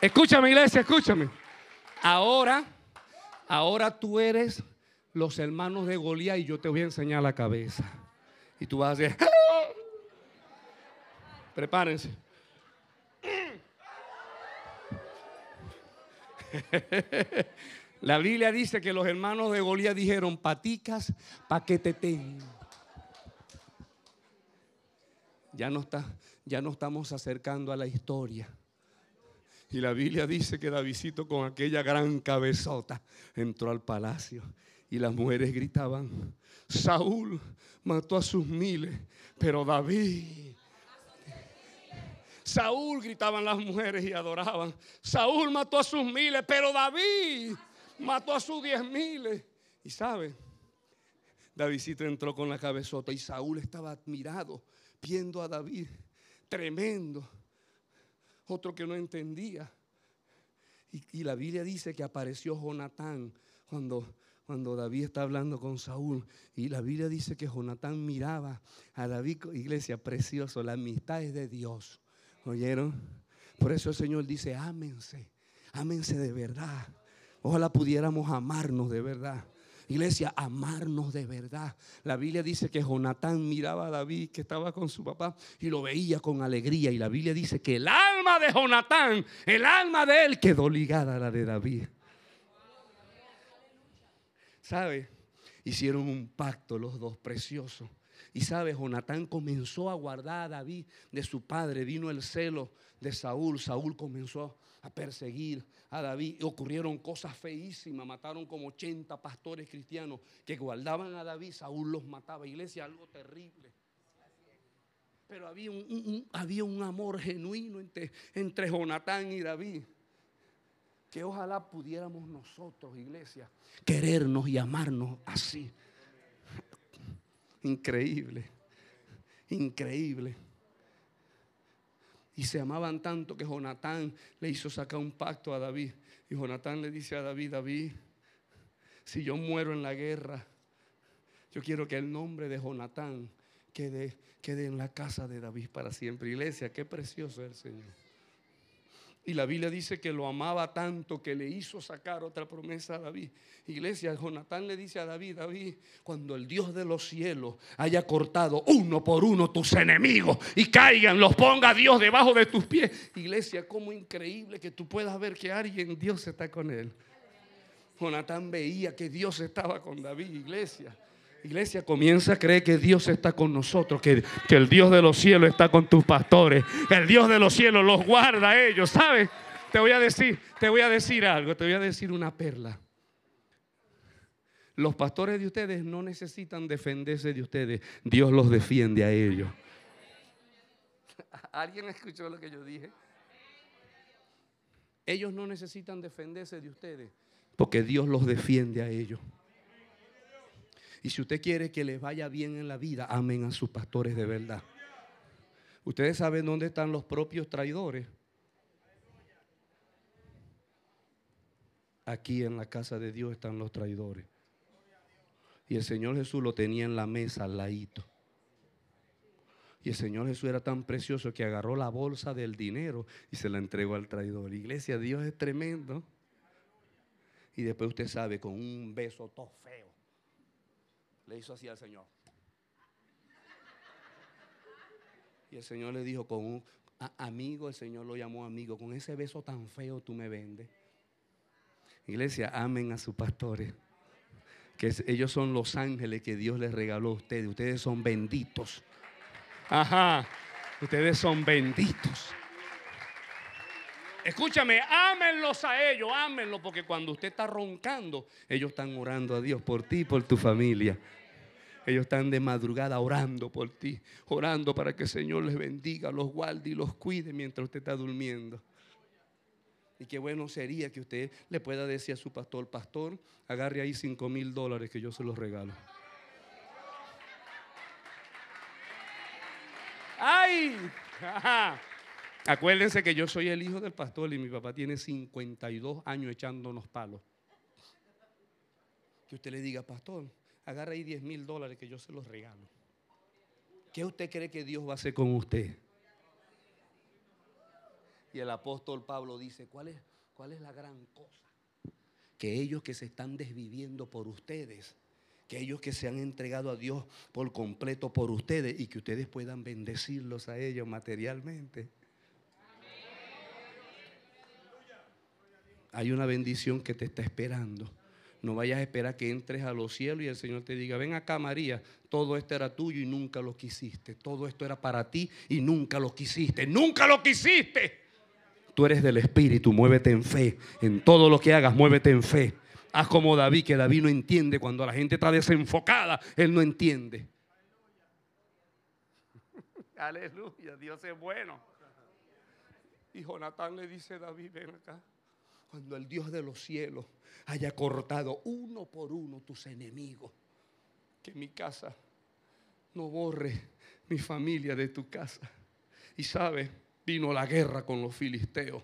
Escúchame iglesia, escúchame. Ahora, ahora tú eres los hermanos de Goliat y yo te voy a enseñar la cabeza. Y tú vas a decir, prepárense. La Biblia dice que los hermanos de Goliat dijeron, paticas, pa' que te ten. Ya no, está, ya no estamos acercando a la historia. Y la Biblia dice que Davidito con aquella gran cabezota entró al palacio y las mujeres gritaban, Saúl mató a sus miles, pero David Saúl gritaban las mujeres y adoraban. Saúl mató a sus miles, pero David mató a sus diez miles. Y sabe, Davidito entró con la cabezota y Saúl estaba admirado viendo a David. Tremendo. Otro que no entendía. Y, la Biblia dice que apareció Jonatán cuando, cuando David está hablando con Saúl. Y la Biblia dice que Jonatán miraba a David, iglesia, precioso. La amistad es de Dios. ¿Oyeron? Por eso el Señor dice, ámense, ámense de verdad. Ojalá pudiéramos amarnos de verdad. Iglesia, amarnos de verdad. La Biblia dice que Jonatán miraba a David que estaba con su papá y lo veía con alegría. Y la Biblia dice que el alma de Jonatán, el alma de él quedó ligada a la de David. ¿Sabe? Hicieron un pacto los dos preciosos. Y sabe, Jonatán comenzó a guardar a David de su padre. Vino el celo de Saúl. Saúl comenzó a perseguir a David. Y ocurrieron cosas feísimas. Mataron como 80 pastores cristianos que guardaban a David. Saúl los mataba. Iglesia, algo terrible. Pero había un, había un amor genuino entre, entre Jonatán y David. Que ojalá pudiéramos nosotros, iglesia, querernos y amarnos así. Increíble, increíble. Y se amaban tanto que Jonatán le hizo sacar un pacto a David. Y Jonatán le dice a David, David, si yo muero en la guerra, yo quiero que el nombre de Jonatán quede, quede en la casa de David para siempre. Iglesia, qué precioso es el Señor. Y la Biblia dice que lo amaba tanto que le hizo sacar otra promesa a David. Iglesia, Jonatán le dice a David, David, cuando el Dios de los cielos haya cortado uno por uno tus enemigos y caigan, los ponga Dios debajo de tus pies. Iglesia, como increíble que tú puedas ver que alguien, Dios está con él. Jonatán veía que Dios estaba con David, iglesia. Iglesia, comienza a creer que Dios está con nosotros, que, el Dios de los cielos está con tus pastores, que el Dios de los cielos los guarda a ellos, ¿sabes? te voy a decir, te voy a decir algo, te voy a decir una perla. Los pastores de ustedes no necesitan defenderse de ustedes, Dios los defiende a ellos. ¿Alguien escuchó lo que yo dije? Ellos no necesitan defenderse de ustedes, porque Dios los defiende a ellos. Y si usted quiere que les vaya bien en la vida, amen a sus pastores de verdad. Ustedes saben dónde están los propios traidores. Aquí en la casa de Dios están los traidores. Y el Señor Jesús lo tenía en la mesa al ladito. Y el Señor Jesús era tan precioso que agarró la bolsa del dinero y se la entregó al traidor. Iglesia, Dios es tremendo. Y después usted sabe, con un beso todo feo, le hizo así al Señor. Y el Señor le dijo con un amigo, el Señor lo llamó amigo, con ese beso tan feo tú me vendes. Iglesia, amen a sus pastores. Que ellos son los ángeles que Dios les regaló a ustedes. Ustedes son benditos. Ajá. Ustedes son benditos. Escúchame, ámenlos a ellos, ámenlos, porque cuando usted está roncando, ellos están orando a Dios por ti y por tu familia. Ellos están de madrugada orando por ti, orando para que el Señor les bendiga, los guarde y los cuide mientras usted está durmiendo. Y qué bueno sería que usted le pueda decir a su pastor, pastor, agarre ahí cinco mil dólares que yo se los regalo. ¡Ay! Acuérdense que yo soy el hijo del pastor y mi papá tiene 52 años echándonos palos. Que usted le diga, pastor, agarre ahí 10 mil dólares que yo se los regalo. ¿Qué usted cree que Dios va a hacer con usted? Y el apóstol Pablo dice, ¿cuál es, cuál es la gran cosa? Que ellos que se están desviviendo por ustedes, que ellos que se han entregado a Dios por completo por ustedes y que ustedes puedan bendecirlos a ellos materialmente. Hay una bendición que te está esperando. No vayas a esperar que entres a los cielos y el Señor te diga, ven acá María, todo esto era tuyo y nunca lo quisiste. Todo esto era para ti y nunca lo quisiste. Nunca lo quisiste. Tú eres del Espíritu, muévete en fe. En todo lo que hagas, muévete en fe. Haz como David, que David no entiende. Cuando la gente está desenfocada, él no entiende. Aleluya, Dios es bueno. Y Jonatán le dice a David, ven acá. Cuando el Dios de los cielos haya cortado uno por uno tus enemigos, que mi casa no borre mi familia de tu casa. Y sabe, vino la guerra con los filisteos.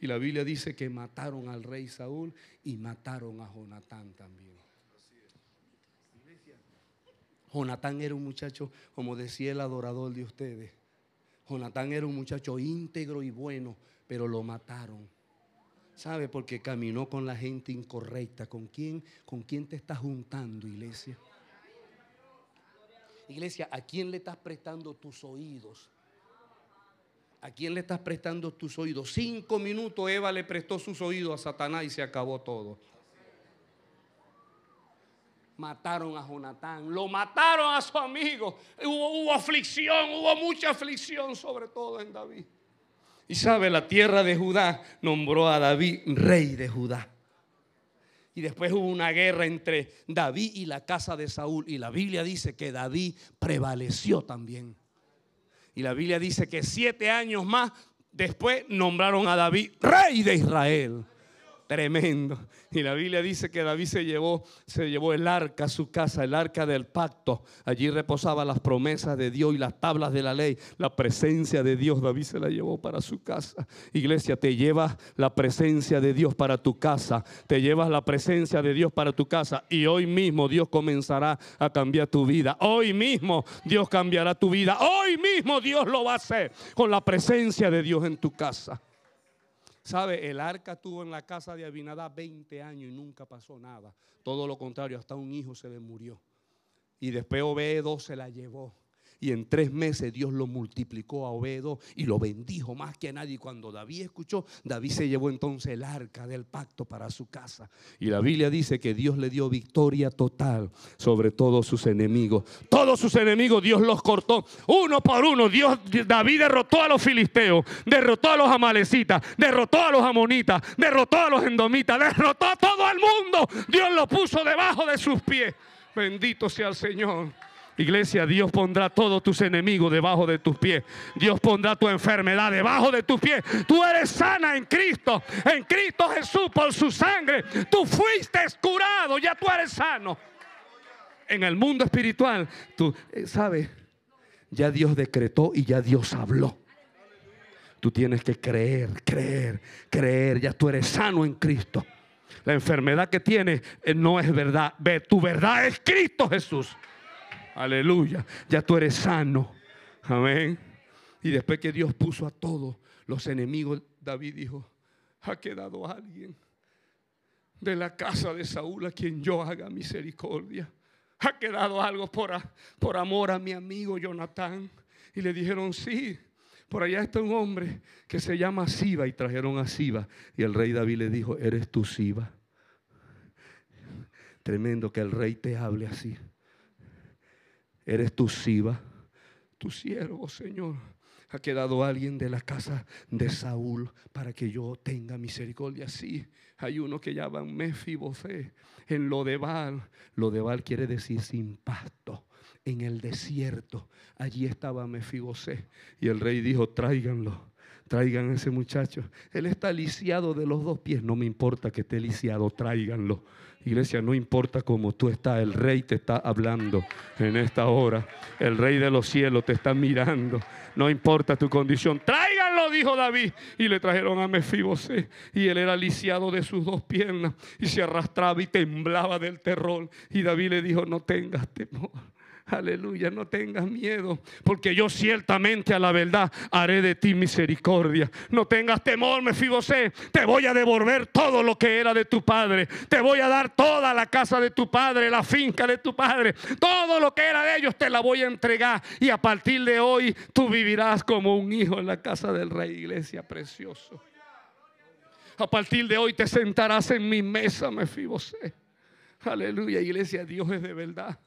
Y la Biblia dice que mataron al rey Saúl y mataron a Jonatán también. Jonatán era un muchacho, como decía el adorador de ustedes. Jonatán era un muchacho íntegro y bueno, pero lo mataron. ¿Sabe? Porque caminó con la gente incorrecta. ¿Con quién, ¿Con quién te estás juntando, iglesia? Iglesia, ¿a quién le estás prestando tus oídos? ¿A quién le estás prestando tus oídos? Cinco minutos Eva le prestó sus oídos a Satanás y se acabó todo. Mataron a Jonatán, lo mataron a su amigo. Hubo, hubo aflicción, hubo mucha aflicción, sobre todo en David. Y sabe, la tierra de Judá nombró a David rey de Judá. Y después hubo una guerra entre David y la casa de Saúl. Y la Biblia dice que David prevaleció también. Y la Biblia dice que siete años más después nombraron a David rey de Israel. Tremendo. Y la Biblia dice que David se llevó, se llevó el arca a su casa, el arca del pacto. Allí reposaban las promesas de Dios y las tablas de la ley. La presencia de Dios, David se la llevó para su casa. Iglesia, te llevas la presencia de Dios para tu casa. Te llevas la presencia de Dios para tu casa. Y hoy mismo Dios comenzará a cambiar tu vida. Hoy mismo Dios cambiará tu vida. Hoy mismo Dios lo va a hacer con la presencia de Dios en tu casa. ¿Sabe? El arca tuvo en la casa de Abinadá 20 años y nunca pasó nada. Todo lo contrario, hasta un hijo se le murió. Y después Obedo se la llevó. Y en tres meses Dios lo multiplicó a Obedo y lo bendijo más que a nadie. Cuando David escuchó, David se llevó entonces el arca del pacto para su casa. Y la Biblia dice que Dios le dio victoria total sobre todos sus enemigos. Todos sus enemigos Dios los cortó uno por uno. Dios, David derrotó a los filisteos, derrotó a los amalecitas, derrotó a los amonitas, derrotó a los endomitas, derrotó a todo el mundo. Dios lo puso debajo de sus pies. Bendito sea el Señor. Iglesia, Dios pondrá todos tus enemigos debajo de tus pies. Dios pondrá tu enfermedad debajo de tus pies. Tú eres sana en Cristo. En Cristo Jesús por su sangre. Tú fuiste curado. Ya tú eres sano. En el mundo espiritual, tú eh, sabes, ya Dios decretó y ya Dios habló. Tú tienes que creer, creer, creer. Ya tú eres sano en Cristo. La enfermedad que tienes eh, no es verdad. Ve, tu verdad es Cristo Jesús. Aleluya. Ya tú eres sano. Amén. Y después que Dios puso a todos los enemigos, David dijo, ha quedado alguien de la casa de Saúl a quien yo haga misericordia. Ha quedado algo por, por amor a mi amigo Jonatán. Y le dijeron, sí, por allá está un hombre que se llama Siba y trajeron a Siba. Y el rey David le dijo, ¿eres tú Siba? Tremendo que el rey te hable así. Eres tu Siba, tu siervo, Señor. Ha quedado alguien de la casa de Saúl para que yo tenga misericordia. Sí, hay uno que llaman Mefibosé en Lodebal. Lodebal quiere decir sin pasto. En el desierto, allí estaba Mefibosé. Y el rey dijo: tráiganlo traigan a ese muchacho. Él está lisiado de los dos pies. No me importa que esté lisiado, tráiganlo. Iglesia, no importa cómo tú estás, el rey te está hablando en esta hora. El rey de los cielos te está mirando. No importa tu condición. Tráiganlo, dijo David. Y le trajeron a Mefibosé. Y él era lisiado de sus dos piernas. Y se arrastraba y temblaba del terror. Y David le dijo, no tengas temor. Aleluya, no tengas miedo, porque yo ciertamente a la verdad haré de ti misericordia. No tengas temor, Mefibosé, te voy a devolver todo lo que era de tu padre. Te voy a dar toda la casa de tu padre, la finca de tu padre. Todo lo que era de ellos te la voy a entregar. Y a partir de hoy tú vivirás como un hijo en la casa del rey, iglesia precioso. A partir de hoy te sentarás en mi mesa, Mefibosé. Aleluya, iglesia, Dios es de verdad.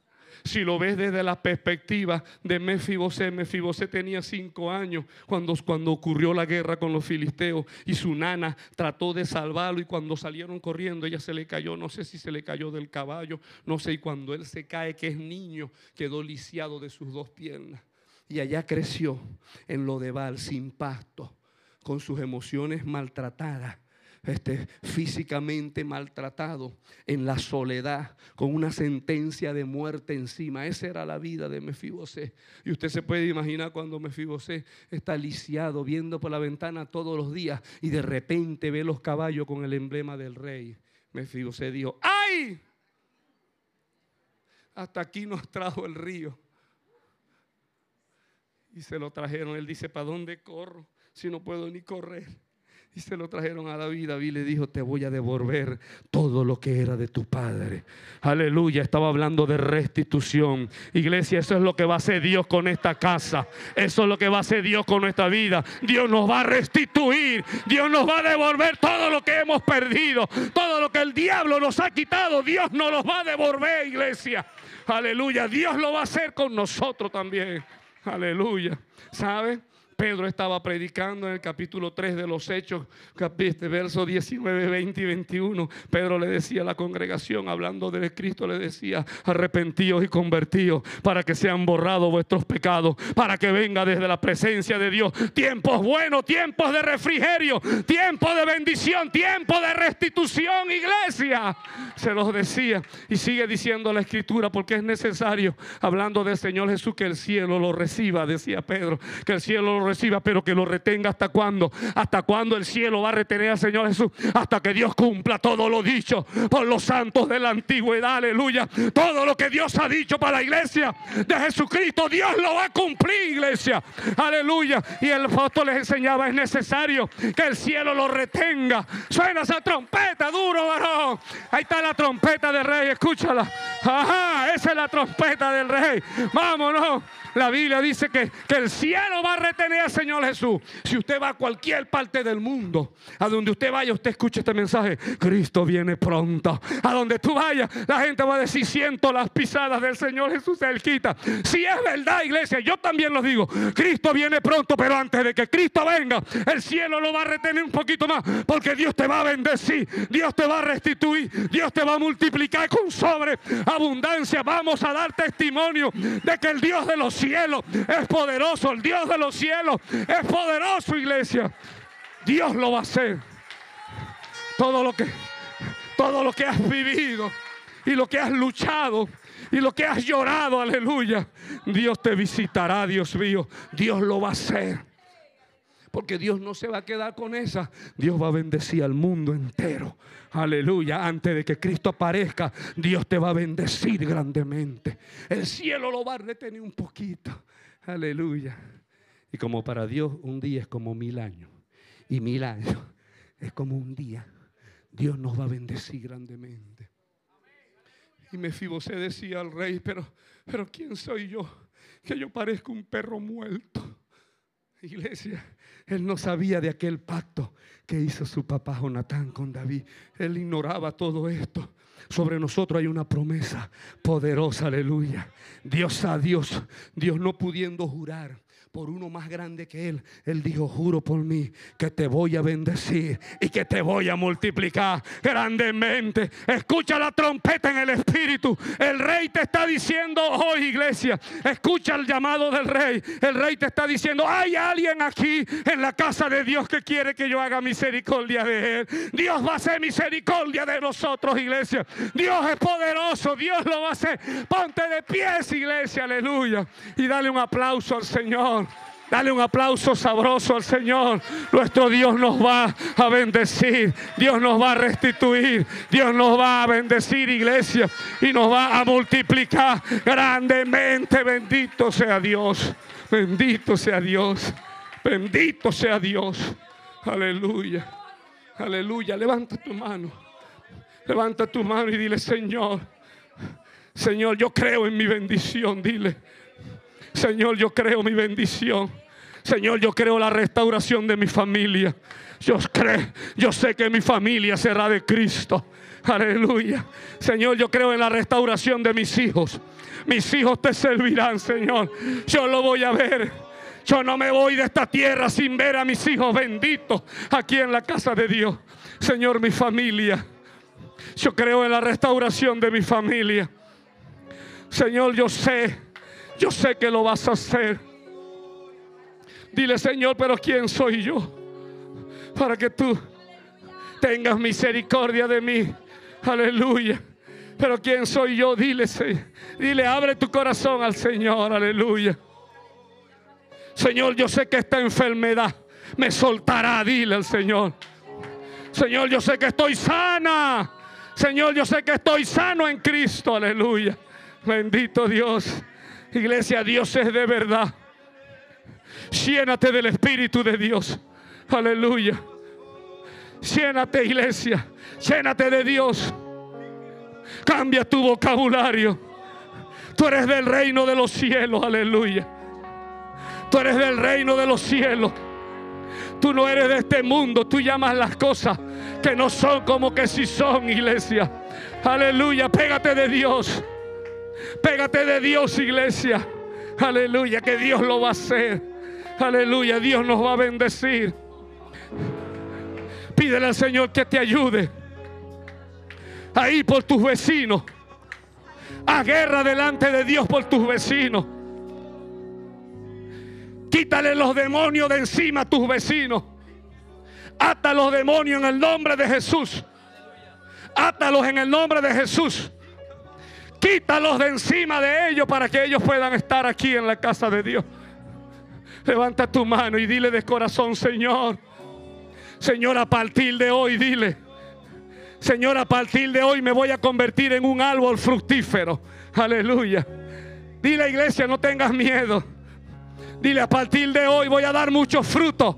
Si lo ves desde la perspectiva de Mefibosé, Mefibosé tenía cinco años cuando, cuando ocurrió la guerra con los filisteos y su nana trató de salvarlo y cuando salieron corriendo ella se le cayó, no sé si se le cayó del caballo, no sé, y cuando él se cae que es niño, quedó lisiado de sus dos piernas. Y allá creció en lo de Val, sin pasto, con sus emociones maltratadas este, físicamente maltratado, en la soledad, con una sentencia de muerte encima. Esa era la vida de Mefibosé. Y usted se puede imaginar cuando Mefibosé está lisiado, viendo por la ventana todos los días y de repente ve los caballos con el emblema del rey. Mefibosé dijo, ¡ay! Hasta aquí nos trajo el río. Y se lo trajeron. Él dice, ¿para dónde corro si no puedo ni correr? Y se lo trajeron a David. David le dijo, te voy a devolver todo lo que era de tu padre. Aleluya, estaba hablando de restitución. Iglesia, eso es lo que va a hacer Dios con esta casa. Eso es lo que va a hacer Dios con nuestra vida. Dios nos va a restituir. Dios nos va a devolver todo lo que hemos perdido. Todo lo que el diablo nos ha quitado. Dios nos lo va a devolver, iglesia. Aleluya, Dios lo va a hacer con nosotros también. Aleluya. ¿Sabe? Pedro estaba predicando en el capítulo 3 de los Hechos, verso 19, 20 y 21. Pedro le decía a la congregación, hablando de Cristo, le decía, arrepentíos y convertíos para que sean borrados vuestros pecados, para que venga desde la presencia de Dios tiempos buenos, tiempos de refrigerio, tiempos de bendición, tiempos de restitución, iglesia. Se los decía y sigue diciendo la escritura porque es necesario, hablando del Señor Jesús, que el cielo lo reciba, decía Pedro, que el cielo lo reciba, pero que lo retenga hasta cuándo. Hasta cuándo el cielo va a retener al Señor Jesús. Hasta que Dios cumpla todo lo dicho por los santos de la antigüedad. Aleluya. Todo lo que Dios ha dicho para la iglesia de Jesucristo, Dios lo va a cumplir, iglesia. Aleluya. Y el apóstol les enseñaba, es necesario que el cielo lo retenga. Suena esa trompeta duro, varón. Ahí está la trompeta del rey, escúchala. Ajá, esa es la trompeta del rey. Vámonos. La Biblia dice que, que el cielo va a retener al Señor Jesús. Si usted va a cualquier parte del mundo, a donde usted vaya, usted escuche este mensaje. Cristo viene pronto. A donde tú vayas, la gente va a decir, siento las pisadas del Señor Jesús quita. Si es verdad, iglesia, yo también lo digo. Cristo viene pronto, pero antes de que Cristo venga, el cielo lo va a retener un poquito más. Porque Dios te va a bendecir, Dios te va a restituir, Dios te va a multiplicar con sobreabundancia. Vamos a dar testimonio de que el Dios de los cielos es poderoso. El Dios de los cielos es poderoso, iglesia. Dios lo va a hacer. Todo lo que, todo lo que has vivido y lo que has luchado y lo que has llorado, aleluya, Dios te visitará, Dios mío. Dios lo va a hacer. Porque Dios no se va a quedar con esa. Dios va a bendecir al mundo entero. Aleluya. Antes de que Cristo aparezca, Dios te va a bendecir grandemente. El cielo lo va a retener un poquito. Aleluya. Y como para Dios un día es como mil años. Y mil años es como un día. Dios nos va a bendecir grandemente. Y Mefibosé decía al rey, pero, pero ¿quién soy yo? Que yo parezco un perro muerto. Iglesia, él no sabía de aquel pacto que hizo su papá Jonatán con David. Él ignoraba todo esto. Sobre nosotros hay una promesa poderosa, aleluya. Dios a Dios, Dios no pudiendo jurar por uno más grande que él. Él dijo, juro por mí que te voy a bendecir y que te voy a multiplicar grandemente. Escucha la trompeta en el espíritu. El rey te está diciendo hoy, iglesia, escucha el llamado del rey. El rey te está diciendo, hay alguien aquí en la casa de Dios que quiere que yo haga misericordia de él. Dios va a hacer misericordia de nosotros, iglesia. Dios es poderoso, Dios lo va a hacer. Ponte de pies, iglesia, aleluya. Y dale un aplauso al Señor. Dale un aplauso sabroso al Señor. Nuestro Dios nos va a bendecir. Dios nos va a restituir. Dios nos va a bendecir, iglesia. Y nos va a multiplicar grandemente. Bendito sea Dios. Bendito sea Dios. Bendito sea Dios. Aleluya. Aleluya. Levanta tu mano. Levanta tu mano y dile, Señor. Señor, yo creo en mi bendición. Dile. Señor, yo creo mi bendición. Señor, yo creo la restauración de mi familia. Yo creo, yo sé que mi familia será de Cristo. Aleluya. Señor, yo creo en la restauración de mis hijos. Mis hijos te servirán, Señor. Yo lo voy a ver. Yo no me voy de esta tierra sin ver a mis hijos benditos aquí en la casa de Dios. Señor, mi familia. Yo creo en la restauración de mi familia. Señor, yo sé yo sé que lo vas a hacer. Dile, Señor, pero ¿quién soy yo? Para que tú tengas misericordia de mí. Aleluya. Pero ¿quién soy yo? Dile, dile, abre tu corazón al Señor. Aleluya. Señor, yo sé que esta enfermedad me soltará. Dile al Señor. Señor, yo sé que estoy sana. Señor, yo sé que estoy sano en Cristo. Aleluya. Bendito Dios. Iglesia, Dios es de verdad. Llénate del Espíritu de Dios. Aleluya. Llénate, iglesia. Llénate de Dios. Cambia tu vocabulario. Tú eres del reino de los cielos. Aleluya. Tú eres del reino de los cielos. Tú no eres de este mundo. Tú llamas las cosas que no son como que si son, iglesia. Aleluya. Pégate de Dios. Pégate de Dios, iglesia. Aleluya, que Dios lo va a hacer. Aleluya, Dios nos va a bendecir. Pídele al Señor que te ayude. Ahí por tus vecinos. A guerra delante de Dios por tus vecinos. Quítale los demonios de encima a tus vecinos. Ata los demonios en el nombre de Jesús. Átalos en el nombre de Jesús. Quítalos de encima de ellos para que ellos puedan estar aquí en la casa de Dios. Levanta tu mano y dile de corazón, Señor. Señor, a partir de hoy, dile. Señor, a partir de hoy me voy a convertir en un árbol fructífero. Aleluya. Dile, iglesia, no tengas miedo. Dile, a partir de hoy voy a dar muchos frutos.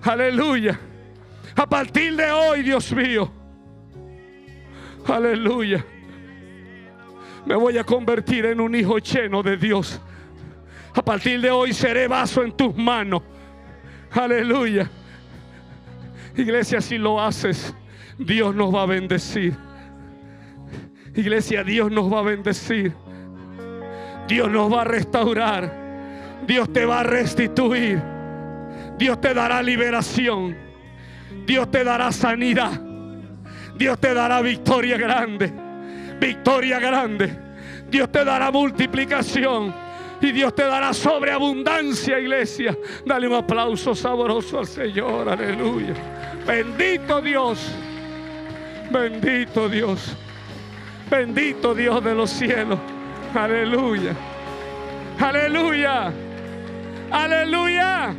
Aleluya. A partir de hoy, Dios mío. Aleluya me voy a convertir en un hijo lleno de Dios. A partir de hoy seré vaso en tus manos. Aleluya. Iglesia, si lo haces, Dios nos va a bendecir. Iglesia, Dios nos va a bendecir. Dios nos va a restaurar. Dios te va a restituir. Dios te dará liberación. Dios te dará sanidad. Dios te dará victoria grande. Victoria grande. Dios te dará multiplicación. Y Dios te dará sobreabundancia, iglesia. Dale un aplauso sabroso al Señor. Aleluya. Bendito Dios. Bendito Dios. Bendito Dios de los cielos. Aleluya. Aleluya. Aleluya.